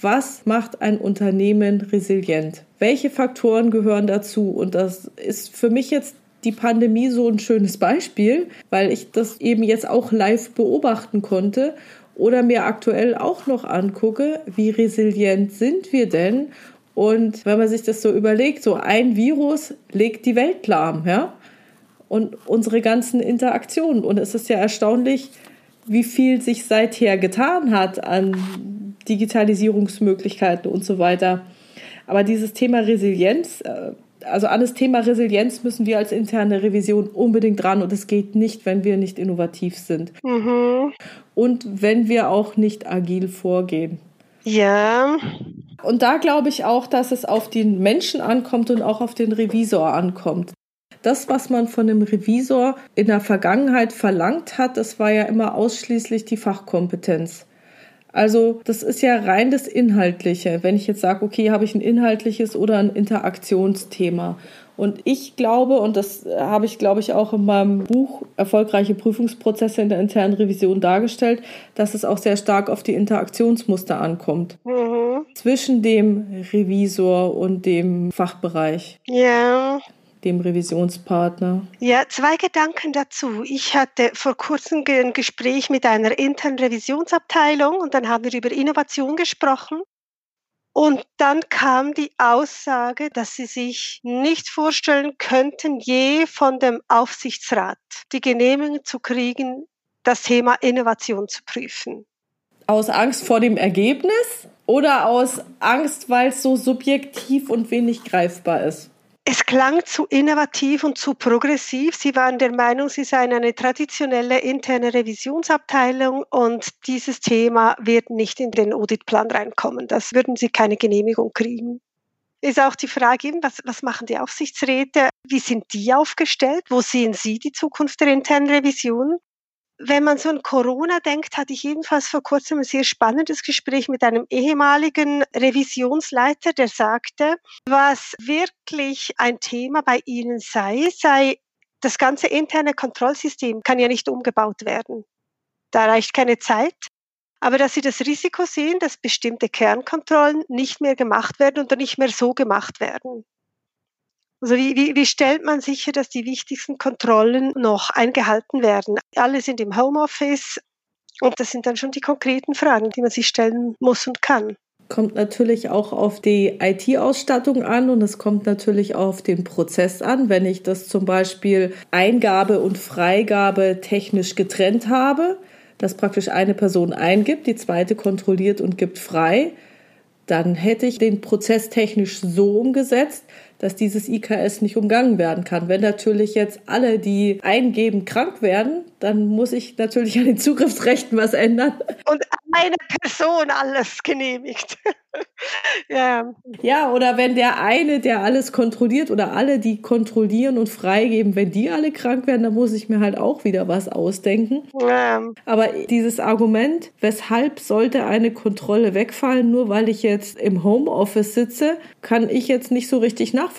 Was macht ein Unternehmen resilient? Welche Faktoren gehören dazu? Und das ist für mich jetzt die Pandemie so ein schönes Beispiel, weil ich das eben jetzt auch live beobachten konnte oder mir aktuell auch noch angucke, wie resilient sind wir denn? Und wenn man sich das so überlegt, so ein Virus legt die Welt lahm, ja? Und unsere ganzen Interaktionen. Und es ist ja erstaunlich, wie viel sich seither getan hat an Digitalisierungsmöglichkeiten und so weiter. Aber dieses Thema Resilienz, äh, also an das Thema Resilienz müssen wir als interne Revision unbedingt dran und es geht nicht, wenn wir nicht innovativ sind. Mhm. Und wenn wir auch nicht agil vorgehen. Ja. Und da glaube ich auch, dass es auf den Menschen ankommt und auch auf den Revisor ankommt. Das, was man von dem Revisor in der Vergangenheit verlangt hat, das war ja immer ausschließlich die Fachkompetenz. Also das ist ja rein das Inhaltliche. Wenn ich jetzt sage, okay, habe ich ein inhaltliches oder ein Interaktionsthema. Und ich glaube, und das habe ich, glaube ich, auch in meinem Buch Erfolgreiche Prüfungsprozesse in der internen Revision dargestellt, dass es auch sehr stark auf die Interaktionsmuster ankommt. Mhm. Zwischen dem Revisor und dem Fachbereich. Ja dem Revisionspartner? Ja, zwei Gedanken dazu. Ich hatte vor kurzem ein Gespräch mit einer internen Revisionsabteilung und dann haben wir über Innovation gesprochen. Und dann kam die Aussage, dass sie sich nicht vorstellen könnten, je von dem Aufsichtsrat die Genehmigung zu kriegen, das Thema Innovation zu prüfen. Aus Angst vor dem Ergebnis oder aus Angst, weil es so subjektiv und wenig greifbar ist? Es klang zu innovativ und zu progressiv. Sie waren der Meinung, sie seien eine traditionelle interne Revisionsabteilung und dieses Thema wird nicht in den Auditplan reinkommen. Das würden sie keine Genehmigung kriegen. Ist auch die Frage, was, was machen die Aufsichtsräte? Wie sind die aufgestellt? Wo sehen Sie die Zukunft der internen Revision? Wenn man so an Corona denkt, hatte ich jedenfalls vor kurzem ein sehr spannendes Gespräch mit einem ehemaligen Revisionsleiter, der sagte, was wirklich ein Thema bei Ihnen sei, sei, das ganze interne Kontrollsystem kann ja nicht umgebaut werden. Da reicht keine Zeit. Aber dass Sie das Risiko sehen, dass bestimmte Kernkontrollen nicht mehr gemacht werden oder nicht mehr so gemacht werden. Also wie, wie, wie stellt man sicher, dass die wichtigsten Kontrollen noch eingehalten werden? Alle sind im Homeoffice und das sind dann schon die konkreten Fragen, die man sich stellen muss und kann. Kommt natürlich auch auf die IT-Ausstattung an und es kommt natürlich auf den Prozess an. Wenn ich das zum Beispiel Eingabe und Freigabe technisch getrennt habe, dass praktisch eine Person eingibt, die zweite kontrolliert und gibt frei, dann hätte ich den Prozess technisch so umgesetzt, dass dieses IKS nicht umgangen werden kann. Wenn natürlich jetzt alle, die eingeben, krank werden, dann muss ich natürlich an den Zugriffsrechten was ändern. Und eine Person alles genehmigt. ja. ja, oder wenn der eine, der alles kontrolliert oder alle, die kontrollieren und freigeben, wenn die alle krank werden, dann muss ich mir halt auch wieder was ausdenken. Ja. Aber dieses Argument, weshalb sollte eine Kontrolle wegfallen, nur weil ich jetzt im Homeoffice sitze, kann ich jetzt nicht so richtig nachvollziehen,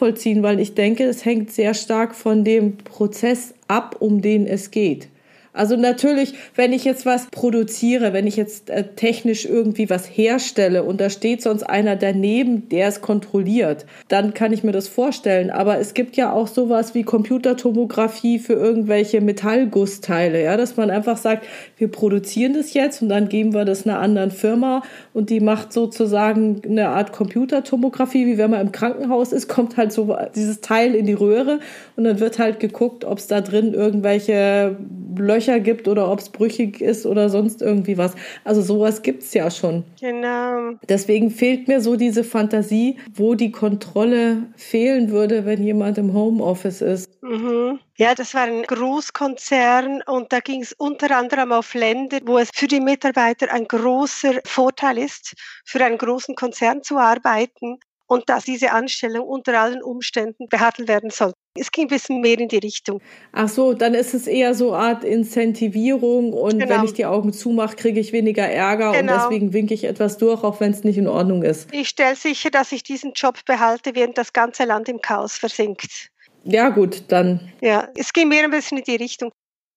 weil ich denke, es hängt sehr stark von dem Prozess ab, um den es geht. Also natürlich, wenn ich jetzt was produziere, wenn ich jetzt äh, technisch irgendwie was herstelle und da steht sonst einer daneben, der es kontrolliert, dann kann ich mir das vorstellen. Aber es gibt ja auch sowas wie Computertomographie für irgendwelche Metallgussteile, ja, dass man einfach sagt, wir produzieren das jetzt und dann geben wir das einer anderen Firma und die macht sozusagen eine Art Computertomographie, wie wenn man im Krankenhaus ist, kommt halt so dieses Teil in die Röhre und dann wird halt geguckt, ob es da drin irgendwelche Löcher Löcher gibt oder ob es brüchig ist oder sonst irgendwie was. Also sowas gibt es ja schon. Genau. Deswegen fehlt mir so diese Fantasie, wo die Kontrolle fehlen würde, wenn jemand im Homeoffice ist. Mhm. Ja, das war ein Großkonzern und da ging es unter anderem auf Länder, wo es für die Mitarbeiter ein großer Vorteil ist, für einen großen Konzern zu arbeiten und dass diese Anstellung unter allen Umständen behandelt werden soll. Es ging ein bisschen mehr in die Richtung. Ach so, dann ist es eher so eine Art Incentivierung und genau. wenn ich die Augen zumache, kriege ich weniger Ärger genau. und deswegen winke ich etwas durch, auch wenn es nicht in Ordnung ist. Ich stelle sicher, dass ich diesen Job behalte, während das ganze Land im Chaos versinkt. Ja, gut, dann. Ja, es ging mehr ein bisschen in die Richtung.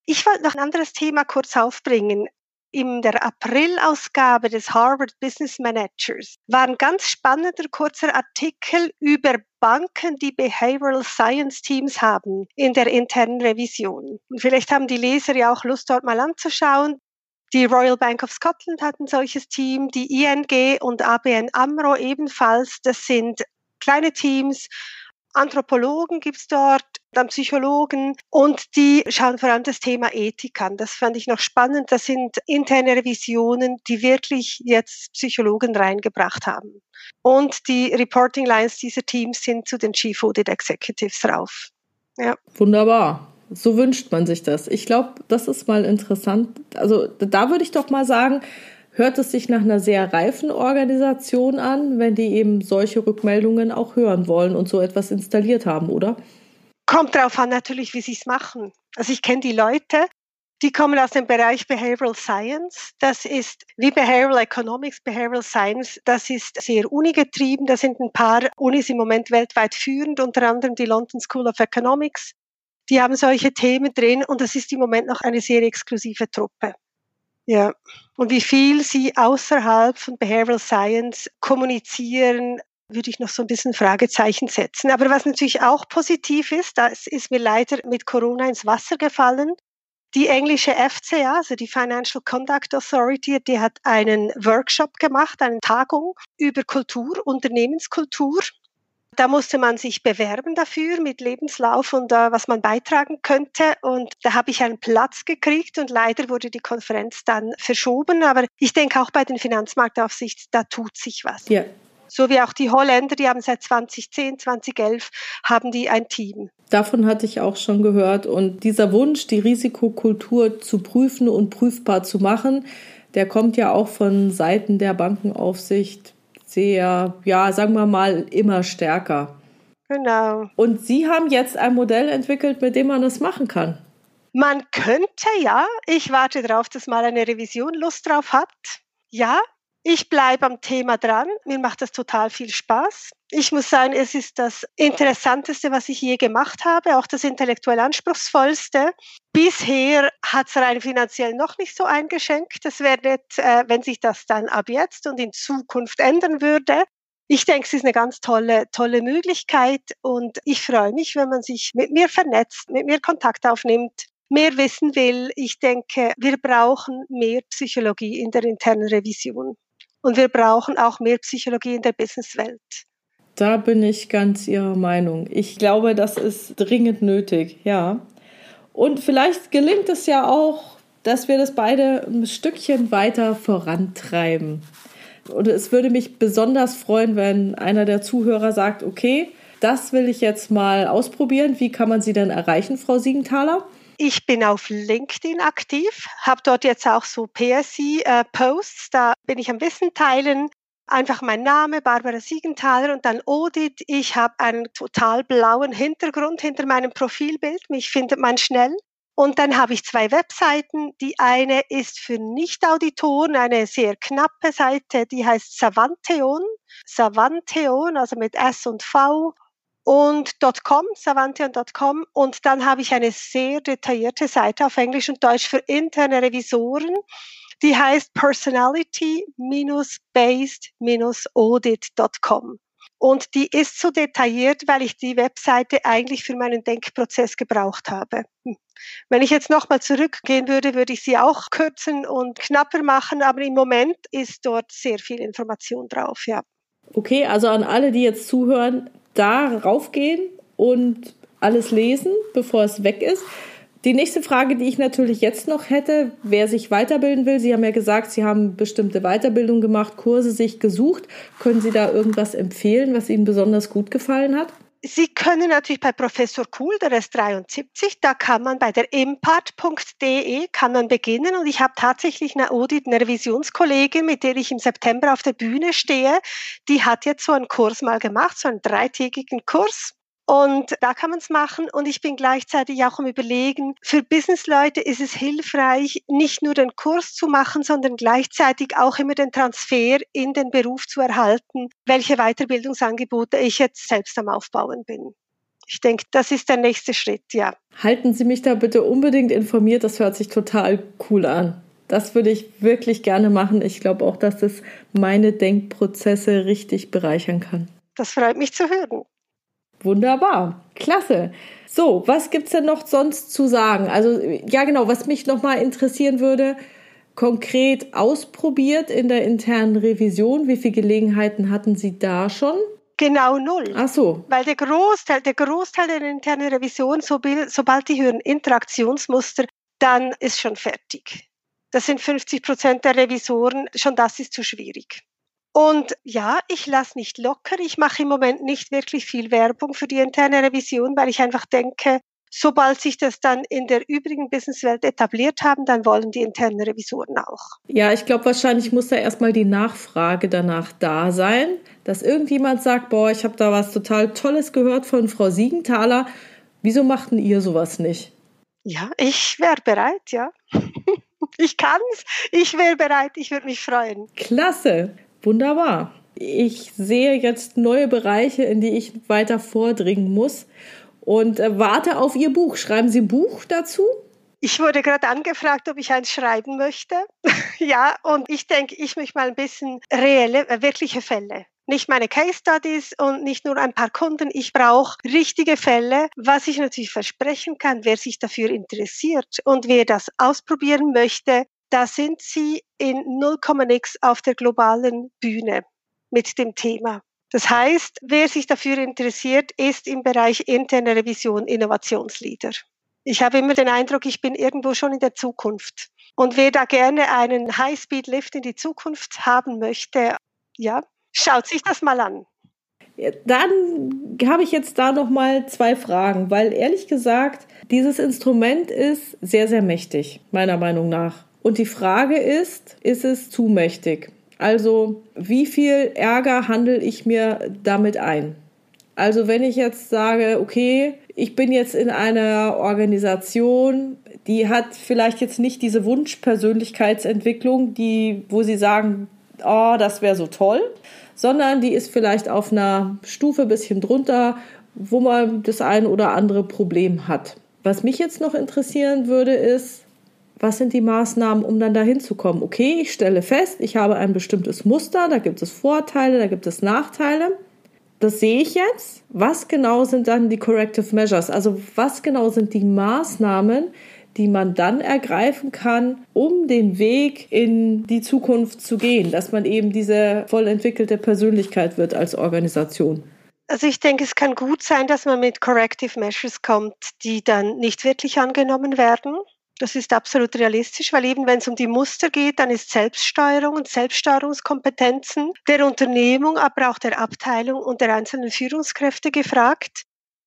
Ich wollte noch ein anderes Thema kurz aufbringen in der April-Ausgabe des Harvard Business Managers war ein ganz spannender kurzer Artikel über Banken, die Behavioral Science Teams haben in der internen Revision. Und vielleicht haben die Leser ja auch Lust, dort mal anzuschauen. Die Royal Bank of Scotland hat ein solches Team, die ING und ABN AMRO ebenfalls. Das sind kleine Teams, Anthropologen gibt's dort, dann Psychologen und die schauen vor allem das Thema Ethik an. Das fand ich noch spannend. Das sind interne Revisionen, die wirklich jetzt Psychologen reingebracht haben. Und die Reporting Lines dieser Teams sind zu den Chief Audit Executives rauf. Ja. Wunderbar. So wünscht man sich das. Ich glaube, das ist mal interessant. Also da würde ich doch mal sagen, hört es sich nach einer sehr reifen Organisation an, wenn die eben solche Rückmeldungen auch hören wollen und so etwas installiert haben, oder? Kommt darauf an natürlich, wie sie es machen. Also ich kenne die Leute, die kommen aus dem Bereich Behavioral Science. Das ist wie Behavioral Economics, Behavioral Science. Das ist sehr unigetrieben. Da sind ein paar Unis im Moment weltweit führend, unter anderem die London School of Economics. Die haben solche Themen drin und das ist im Moment noch eine sehr exklusive Truppe. Ja. Und wie viel sie außerhalb von Behavioral Science kommunizieren, würde ich noch so ein bisschen Fragezeichen setzen. Aber was natürlich auch positiv ist, das ist mir leider mit Corona ins Wasser gefallen. Die englische FCA, also die Financial Conduct Authority, die hat einen Workshop gemacht, eine Tagung über Kultur, Unternehmenskultur. Da musste man sich bewerben dafür mit Lebenslauf und uh, was man beitragen könnte. Und da habe ich einen Platz gekriegt und leider wurde die Konferenz dann verschoben. Aber ich denke auch bei den Finanzmarktaufsicht, da tut sich was. Ja. So wie auch die Holländer, die haben seit 2010, 2011 haben die ein Team. Davon hatte ich auch schon gehört. Und dieser Wunsch, die Risikokultur zu prüfen und prüfbar zu machen, der kommt ja auch von Seiten der Bankenaufsicht sehr, ja, sagen wir mal, immer stärker. Genau. Und Sie haben jetzt ein Modell entwickelt, mit dem man das machen kann. Man könnte ja, ich warte darauf, dass mal eine Revision Lust drauf hat. Ja, ich bleibe am Thema dran. Mir macht das total viel Spaß. Ich muss sagen, es ist das Interessanteste, was ich je gemacht habe, auch das intellektuell anspruchsvollste. Bisher hat es rein finanziell noch nicht so eingeschenkt. Das wäre äh, wenn sich das dann ab jetzt und in Zukunft ändern würde. Ich denke, es ist eine ganz tolle, tolle Möglichkeit und ich freue mich, wenn man sich mit mir vernetzt, mit mir Kontakt aufnimmt, mehr wissen will. Ich denke, wir brauchen mehr Psychologie in der internen Revision. Und wir brauchen auch mehr Psychologie in der Businesswelt. Da bin ich ganz Ihrer Meinung. Ich glaube, das ist dringend nötig, ja. Und vielleicht gelingt es ja auch, dass wir das beide ein Stückchen weiter vorantreiben. Und es würde mich besonders freuen, wenn einer der Zuhörer sagt, okay, das will ich jetzt mal ausprobieren. Wie kann man Sie denn erreichen, Frau Siegenthaler? Ich bin auf LinkedIn aktiv, habe dort jetzt auch so PSI-Posts, äh, da bin ich am Wissen teilen. Einfach mein Name, Barbara Siegenthaler und dann Audit. Ich habe einen total blauen Hintergrund hinter meinem Profilbild. Mich findet man schnell. Und dann habe ich zwei Webseiten. Die eine ist für Nicht-Auditoren eine sehr knappe Seite, die heißt Savanteon. Savanteon, also mit S und V und .com, savantion.com und dann habe ich eine sehr detaillierte Seite auf Englisch und Deutsch für interne Revisoren, die heißt personality-based-audit.com. Und die ist so detailliert, weil ich die Webseite eigentlich für meinen Denkprozess gebraucht habe. Hm. Wenn ich jetzt nochmal zurückgehen würde, würde ich sie auch kürzen und knapper machen, aber im Moment ist dort sehr viel Information drauf, ja. Okay, also an alle, die jetzt zuhören, da raufgehen und alles lesen, bevor es weg ist. Die nächste Frage, die ich natürlich jetzt noch hätte, wer sich weiterbilden will. Sie haben ja gesagt, Sie haben bestimmte Weiterbildung gemacht, Kurse sich gesucht. Können Sie da irgendwas empfehlen, was Ihnen besonders gut gefallen hat? Sie können natürlich bei Professor Kuhl, der ist 73, da kann man bei der impart.de kann man beginnen. Und ich habe tatsächlich eine Audit, eine Revisionskollegin, mit der ich im September auf der Bühne stehe, die hat jetzt so einen Kurs mal gemacht, so einen dreitägigen Kurs und da kann man es machen. Und ich bin gleichzeitig auch am Überlegen, für Businessleute ist es hilfreich, nicht nur den Kurs zu machen, sondern gleichzeitig auch immer den Transfer in den Beruf zu erhalten, welche Weiterbildungsangebote ich jetzt selbst am Aufbauen bin. Ich denke, das ist der nächste Schritt, ja. Halten Sie mich da bitte unbedingt informiert. Das hört sich total cool an. Das würde ich wirklich gerne machen. Ich glaube auch, dass es meine Denkprozesse richtig bereichern kann. Das freut mich zu hören. Wunderbar, klasse. So, was gibt's denn noch sonst zu sagen? Also ja, genau, was mich noch mal interessieren würde, konkret ausprobiert in der internen Revision. Wie viele Gelegenheiten hatten Sie da schon? Genau null. Ach so. Weil der Großteil, der Großteil der internen Revision, sobald die hören Interaktionsmuster, dann ist schon fertig. Das sind 50 Prozent der Revisoren. Schon das ist zu schwierig. Und ja, ich lasse nicht locker. Ich mache im Moment nicht wirklich viel Werbung für die interne Revision, weil ich einfach denke, sobald sich das dann in der übrigen Businesswelt etabliert haben, dann wollen die internen Revisoren auch. Ja, ich glaube, wahrscheinlich muss da erstmal die Nachfrage danach da sein, dass irgendjemand sagt, boah, ich habe da was total Tolles gehört von Frau Siegenthaler. Wieso machten ihr sowas nicht? Ja, ich wäre bereit, ja. ich kann's. Ich wäre bereit. Ich würde mich freuen. Klasse. Wunderbar. Ich sehe jetzt neue Bereiche, in die ich weiter vordringen muss und äh, warte auf Ihr Buch. Schreiben Sie ein Buch dazu? Ich wurde gerade angefragt, ob ich eins schreiben möchte. ja, und ich denke, ich möchte mal ein bisschen reelle, äh, wirkliche Fälle. Nicht meine Case Studies und nicht nur ein paar Kunden. Ich brauche richtige Fälle. Was ich natürlich versprechen kann, wer sich dafür interessiert und wer das ausprobieren möchte, da sind Sie in 0, nix auf der globalen Bühne mit dem Thema. Das heißt, wer sich dafür interessiert, ist im Bereich interne Revision Innovationsleader. Ich habe immer den Eindruck, ich bin irgendwo schon in der Zukunft. Und wer da gerne einen High-Speed-Lift in die Zukunft haben möchte, ja, schaut sich das mal an. Dann habe ich jetzt da noch mal zwei Fragen, weil ehrlich gesagt, dieses Instrument ist sehr sehr mächtig, meiner Meinung nach. Und die Frage ist, ist es zu mächtig? Also, wie viel Ärger handle ich mir damit ein? Also, wenn ich jetzt sage, okay, ich bin jetzt in einer Organisation, die hat vielleicht jetzt nicht diese Wunschpersönlichkeitsentwicklung, die, wo sie sagen, oh, das wäre so toll, sondern die ist vielleicht auf einer Stufe ein bisschen drunter, wo man das ein oder andere Problem hat. Was mich jetzt noch interessieren würde, ist, was sind die Maßnahmen, um dann dahin zu kommen? Okay, ich stelle fest, ich habe ein bestimmtes Muster, da gibt es Vorteile, da gibt es Nachteile. Das sehe ich jetzt. Was genau sind dann die Corrective Measures? Also was genau sind die Maßnahmen, die man dann ergreifen kann, um den Weg in die Zukunft zu gehen, dass man eben diese voll entwickelte Persönlichkeit wird als Organisation? Also ich denke, es kann gut sein, dass man mit Corrective Measures kommt, die dann nicht wirklich angenommen werden. Das ist absolut realistisch, weil eben wenn es um die Muster geht, dann ist Selbststeuerung und Selbststeuerungskompetenzen der Unternehmung, aber auch der Abteilung und der einzelnen Führungskräfte gefragt.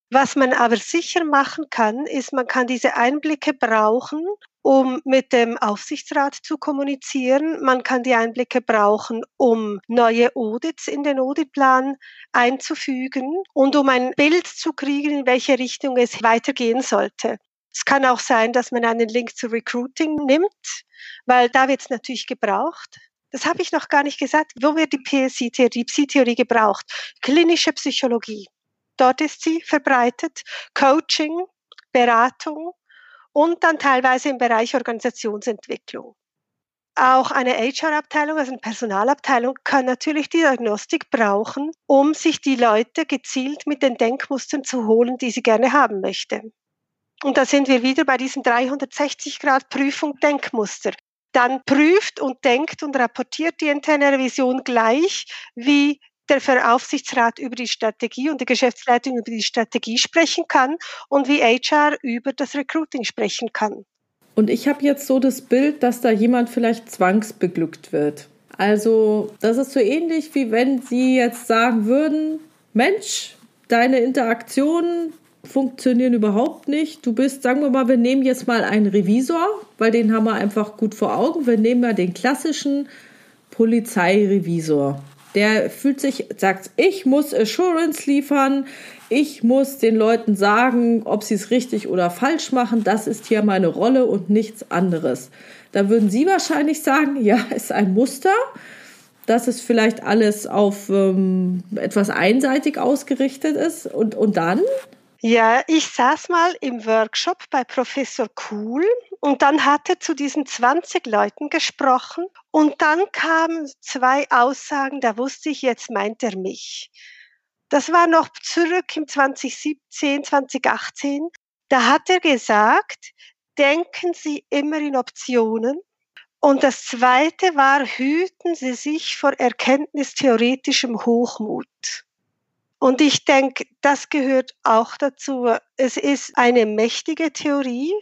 Was man aber sicher machen kann, ist, man kann diese Einblicke brauchen, um mit dem Aufsichtsrat zu kommunizieren. Man kann die Einblicke brauchen, um neue Audits in den Auditplan einzufügen und um ein Bild zu kriegen, in welche Richtung es weitergehen sollte. Es kann auch sein, dass man einen Link zu Recruiting nimmt, weil da wird es natürlich gebraucht. Das habe ich noch gar nicht gesagt. Wo wird die PSI-Theorie, die Psi-Theorie gebraucht? Klinische Psychologie. Dort ist sie verbreitet. Coaching, Beratung und dann teilweise im Bereich Organisationsentwicklung. Auch eine HR-Abteilung, also eine Personalabteilung, kann natürlich die Diagnostik brauchen, um sich die Leute gezielt mit den Denkmustern zu holen, die sie gerne haben möchte. Und da sind wir wieder bei diesem 360-Grad-Prüfung Denkmuster. Dann prüft und denkt und rapportiert die interne Revision gleich, wie der Aufsichtsrat über die Strategie und die Geschäftsleitung über die Strategie sprechen kann und wie HR über das Recruiting sprechen kann. Und ich habe jetzt so das Bild, dass da jemand vielleicht zwangsbeglückt wird. Also das ist so ähnlich wie wenn Sie jetzt sagen würden, Mensch, deine Interaktionen funktionieren überhaupt nicht. Du bist, sagen wir mal, wir nehmen jetzt mal einen Revisor, weil den haben wir einfach gut vor Augen. Wir nehmen mal den klassischen Polizeirevisor. Der fühlt sich, sagt, ich muss Assurance liefern, ich muss den Leuten sagen, ob sie es richtig oder falsch machen. Das ist hier meine Rolle und nichts anderes. Da würden Sie wahrscheinlich sagen, ja, ist ein Muster dass es vielleicht alles auf ähm, etwas einseitig ausgerichtet ist. Und, und dann ja, ich saß mal im Workshop bei Professor Kuhl und dann hat er zu diesen 20 Leuten gesprochen und dann kamen zwei Aussagen, da wusste ich, jetzt meint er mich. Das war noch zurück im 2017, 2018. Da hat er gesagt, denken Sie immer in Optionen. Und das zweite war, hüten Sie sich vor erkenntnistheoretischem Hochmut. Und ich denke, das gehört auch dazu. Es ist eine mächtige Theorie.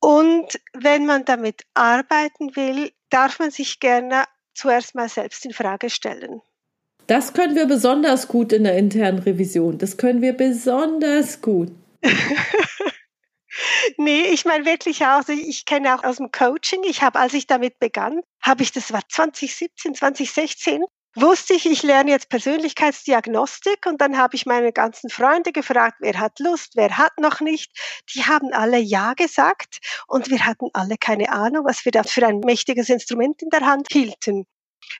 Und wenn man damit arbeiten will, darf man sich gerne zuerst mal selbst in Frage stellen. Das können wir besonders gut in der internen Revision. Das können wir besonders gut. nee, ich meine wirklich auch, ich kenne auch aus dem Coaching, ich habe, als ich damit begann, habe ich, das war 2017, 2016, wusste ich, ich lerne jetzt Persönlichkeitsdiagnostik und dann habe ich meine ganzen Freunde gefragt, wer hat Lust, wer hat noch nicht. Die haben alle Ja gesagt und wir hatten alle keine Ahnung, was wir da für ein mächtiges Instrument in der Hand hielten.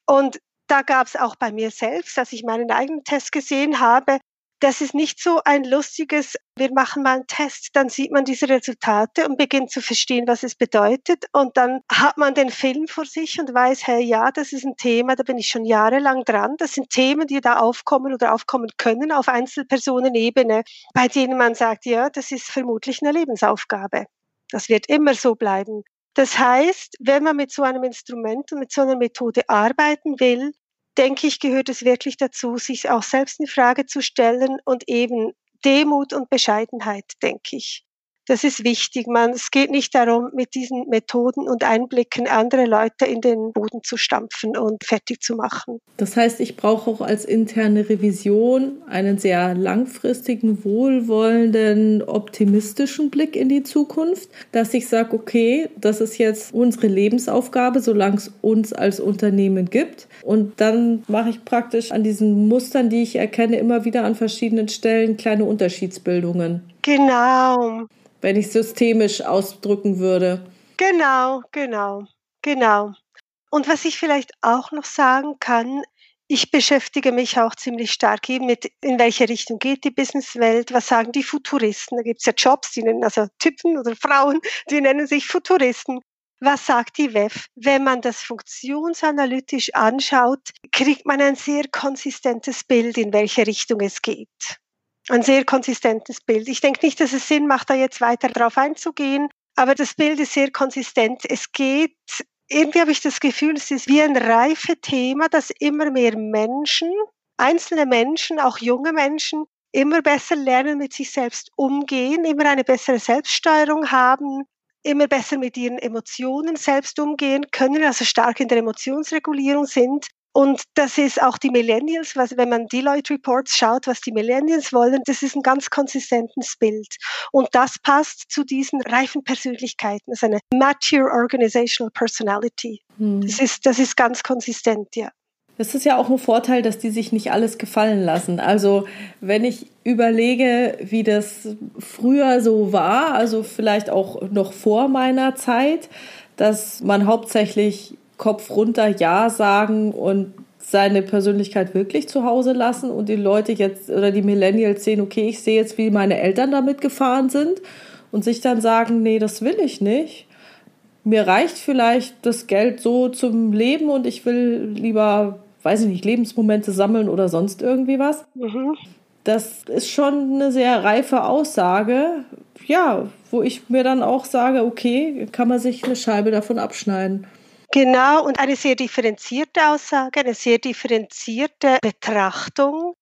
Und da gab es auch bei mir selbst, als ich meinen eigenen Test gesehen habe, das ist nicht so ein lustiges, wir machen mal einen Test, dann sieht man diese Resultate und beginnt zu verstehen, was es bedeutet. Und dann hat man den Film vor sich und weiß, hey, ja, das ist ein Thema, da bin ich schon jahrelang dran. Das sind Themen, die da aufkommen oder aufkommen können auf Einzelpersonenebene, bei denen man sagt, ja, das ist vermutlich eine Lebensaufgabe. Das wird immer so bleiben. Das heißt, wenn man mit so einem Instrument und mit so einer Methode arbeiten will, denke ich, gehört es wirklich dazu, sich auch selbst in Frage zu stellen und eben Demut und Bescheidenheit, denke ich. Das ist wichtig. Man, es geht nicht darum, mit diesen Methoden und Einblicken andere Leute in den Boden zu stampfen und fertig zu machen. Das heißt, ich brauche auch als interne Revision einen sehr langfristigen, wohlwollenden, optimistischen Blick in die Zukunft, dass ich sage, okay, das ist jetzt unsere Lebensaufgabe, solange es uns als Unternehmen gibt. Und dann mache ich praktisch an diesen Mustern, die ich erkenne, immer wieder an verschiedenen Stellen kleine Unterschiedsbildungen. Genau wenn ich systemisch ausdrücken würde. Genau, genau, genau. Und was ich vielleicht auch noch sagen kann, ich beschäftige mich auch ziemlich stark eben mit, in welche Richtung geht die Businesswelt, was sagen die Futuristen. Da gibt es ja Jobs, die nennen also Typen oder Frauen, die nennen sich Futuristen. Was sagt die WEF? Wenn man das funktionsanalytisch anschaut, kriegt man ein sehr konsistentes Bild, in welche Richtung es geht ein sehr konsistentes Bild. Ich denke nicht, dass es Sinn macht, da jetzt weiter drauf einzugehen, aber das Bild ist sehr konsistent. Es geht, irgendwie habe ich das Gefühl, es ist wie ein reife Thema, dass immer mehr Menschen, einzelne Menschen, auch junge Menschen, immer besser lernen, mit sich selbst umgehen, immer eine bessere Selbststeuerung haben, immer besser mit ihren Emotionen selbst umgehen können, also stark in der Emotionsregulierung sind und das ist auch die Millennials, was, wenn man Deloitte Reports schaut, was die Millennials wollen, das ist ein ganz konsistentes Bild. Und das passt zu diesen reifen Persönlichkeiten. Das ist eine mature organizational personality. Hm. Das, ist, das ist ganz konsistent, ja. Das ist ja auch ein Vorteil, dass die sich nicht alles gefallen lassen. Also wenn ich überlege, wie das früher so war, also vielleicht auch noch vor meiner Zeit, dass man hauptsächlich Kopf runter Ja sagen und seine Persönlichkeit wirklich zu Hause lassen und die Leute jetzt oder die Millennials sehen, okay, ich sehe jetzt, wie meine Eltern damit gefahren sind und sich dann sagen, nee, das will ich nicht. Mir reicht vielleicht das Geld so zum Leben und ich will lieber, weiß ich nicht, Lebensmomente sammeln oder sonst irgendwie was. Mhm. Das ist schon eine sehr reife Aussage, ja, wo ich mir dann auch sage, okay, kann man sich eine Scheibe davon abschneiden. Genau, und eine sehr differenzierte Aussage, eine sehr differenzierte Betrachtung.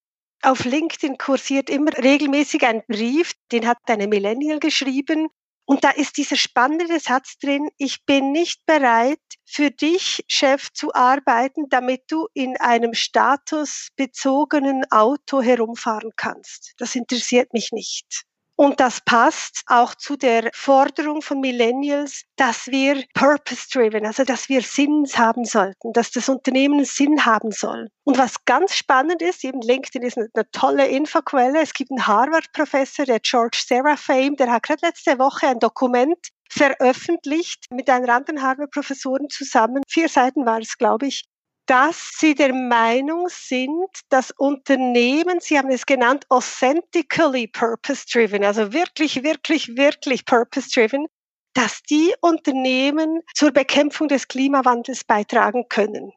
Auf LinkedIn kursiert immer regelmäßig ein Brief, den hat eine Millennial geschrieben. Und da ist dieser spannende Satz drin, ich bin nicht bereit, für dich, Chef, zu arbeiten, damit du in einem statusbezogenen Auto herumfahren kannst. Das interessiert mich nicht. Und das passt auch zu der Forderung von Millennials, dass wir purpose-driven, also dass wir Sinn haben sollten, dass das Unternehmen Sinn haben soll. Und was ganz spannend ist, eben LinkedIn ist eine, tolle Infoquelle. Es gibt einen Harvard-Professor, der George Serafame, der hat gerade letzte Woche ein Dokument veröffentlicht mit einer anderen Harvard-Professoren zusammen. Vier Seiten war es, glaube ich, dass sie der Meinung sind, dass Unternehmen, sie haben es genannt, authentically purpose-driven, also wirklich, wirklich, wirklich purpose-driven, dass die Unternehmen zur Bekämpfung des Klimawandels beitragen können.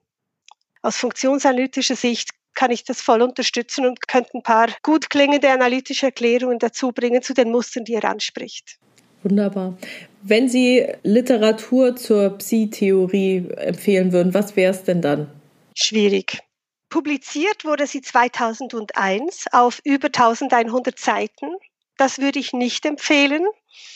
Aus funktionsanalytischer Sicht kann ich das voll unterstützen und könnte ein paar gut klingende analytische Erklärungen dazu bringen zu den Mustern, die er anspricht. Wunderbar. Wenn Sie Literatur zur Psi-Theorie empfehlen würden, was wäre es denn dann? Schwierig. Publiziert wurde sie 2001 auf über 1100 Seiten. Das würde ich nicht empfehlen.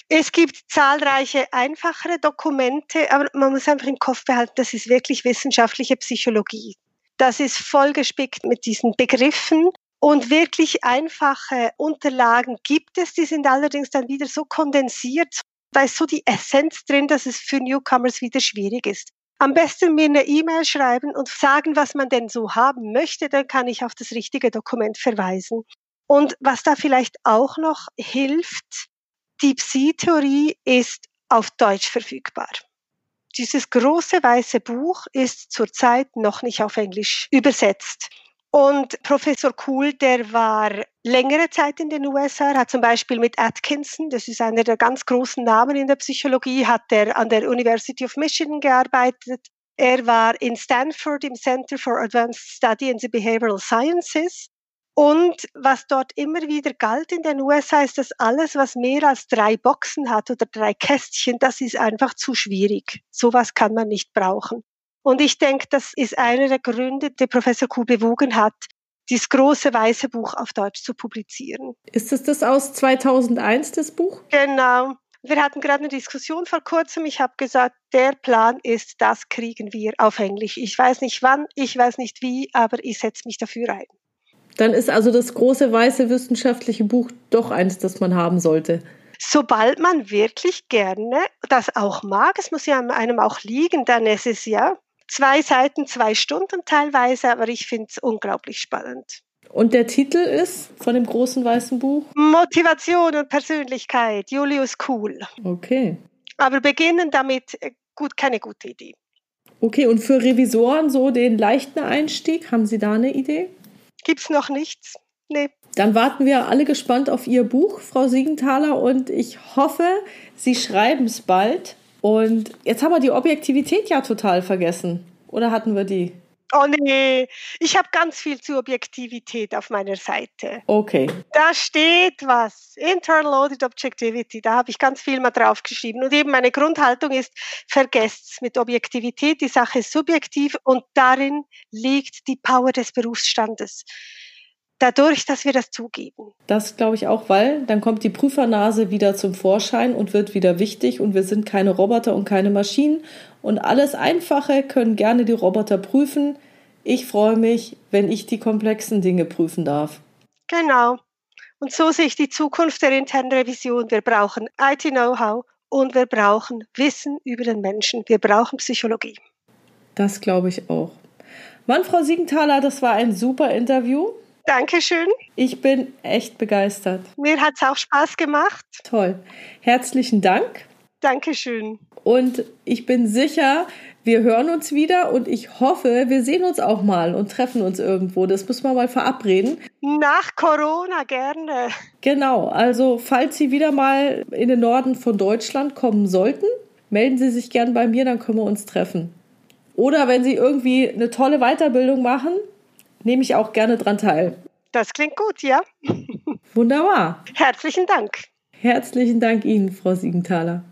Es gibt zahlreiche einfachere Dokumente, aber man muss einfach im Kopf behalten, das ist wirklich wissenschaftliche Psychologie. Das ist vollgespickt mit diesen Begriffen und wirklich einfache Unterlagen gibt es, die sind allerdings dann wieder so kondensiert, da ist so die Essenz drin, dass es für Newcomers wieder schwierig ist. Am besten mir eine E-Mail schreiben und sagen, was man denn so haben möchte, dann kann ich auf das richtige Dokument verweisen. Und was da vielleicht auch noch hilft, die Psi-Theorie ist auf Deutsch verfügbar. Dieses große weiße Buch ist zurzeit noch nicht auf Englisch übersetzt. Und Professor Kuhl, der war längere Zeit in den USA, hat zum Beispiel mit Atkinson, das ist einer der ganz großen Namen in der Psychologie, hat er an der University of Michigan gearbeitet. Er war in Stanford im Center for Advanced Study in the Behavioral Sciences. Und was dort immer wieder galt in den USA, ist, dass alles, was mehr als drei Boxen hat oder drei Kästchen, das ist einfach zu schwierig. Sowas kann man nicht brauchen. Und ich denke, das ist einer der Gründe, die Professor Kuh bewogen hat, dieses große weiße Buch auf Deutsch zu publizieren. Ist es das aus 2001, das Buch? Genau. Wir hatten gerade eine Diskussion vor kurzem. Ich habe gesagt, der Plan ist, das kriegen wir auf Englisch. Ich weiß nicht wann, ich weiß nicht wie, aber ich setze mich dafür ein. Dann ist also das große weiße wissenschaftliche Buch doch eins, das man haben sollte. Sobald man wirklich gerne das auch mag, es muss ja einem auch liegen, dann ist es ja zwei Seiten, zwei Stunden teilweise, aber ich finde es unglaublich spannend. Und der Titel ist von dem großen weißen Buch? Motivation und Persönlichkeit, Julius Kuhl. Okay. Aber beginnen damit, äh, gut, keine gute Idee. Okay, und für Revisoren so den leichten Einstieg, haben Sie da eine Idee? Gibt's noch nichts? Nee. Dann warten wir alle gespannt auf Ihr Buch, Frau Siegenthaler, und ich hoffe, Sie schreiben es bald. Und jetzt haben wir die Objektivität ja total vergessen. Oder hatten wir die? Oh nee, ich habe ganz viel zu Objektivität auf meiner Seite. Okay. Da steht was. Internal Audit Objectivity. Da habe ich ganz viel mal draufgeschrieben. Und eben meine Grundhaltung ist, vergesst's mit Objektivität. Die Sache ist subjektiv und darin liegt die Power des Berufsstandes dadurch, dass wir das zugeben. Das glaube ich auch, weil dann kommt die Prüfernase wieder zum Vorschein und wird wieder wichtig und wir sind keine Roboter und keine Maschinen und alles Einfache können gerne die Roboter prüfen. Ich freue mich, wenn ich die komplexen Dinge prüfen darf. Genau. Und so sehe ich die Zukunft der internen Revision. Wir brauchen IT-Know-how und wir brauchen Wissen über den Menschen. Wir brauchen Psychologie. Das glaube ich auch. Mann, Frau Siegenthaler, das war ein super Interview. Dankeschön. Ich bin echt begeistert. Mir hat es auch Spaß gemacht. Toll. Herzlichen Dank. Dankeschön. Und ich bin sicher, wir hören uns wieder und ich hoffe, wir sehen uns auch mal und treffen uns irgendwo. Das müssen wir mal verabreden. Nach Corona gerne. Genau, also falls Sie wieder mal in den Norden von Deutschland kommen sollten, melden Sie sich gern bei mir, dann können wir uns treffen. Oder wenn Sie irgendwie eine tolle Weiterbildung machen, nehme ich auch gerne dran teil. Das klingt gut, ja. Wunderbar. Herzlichen Dank. Herzlichen Dank Ihnen, Frau Siegenthaler.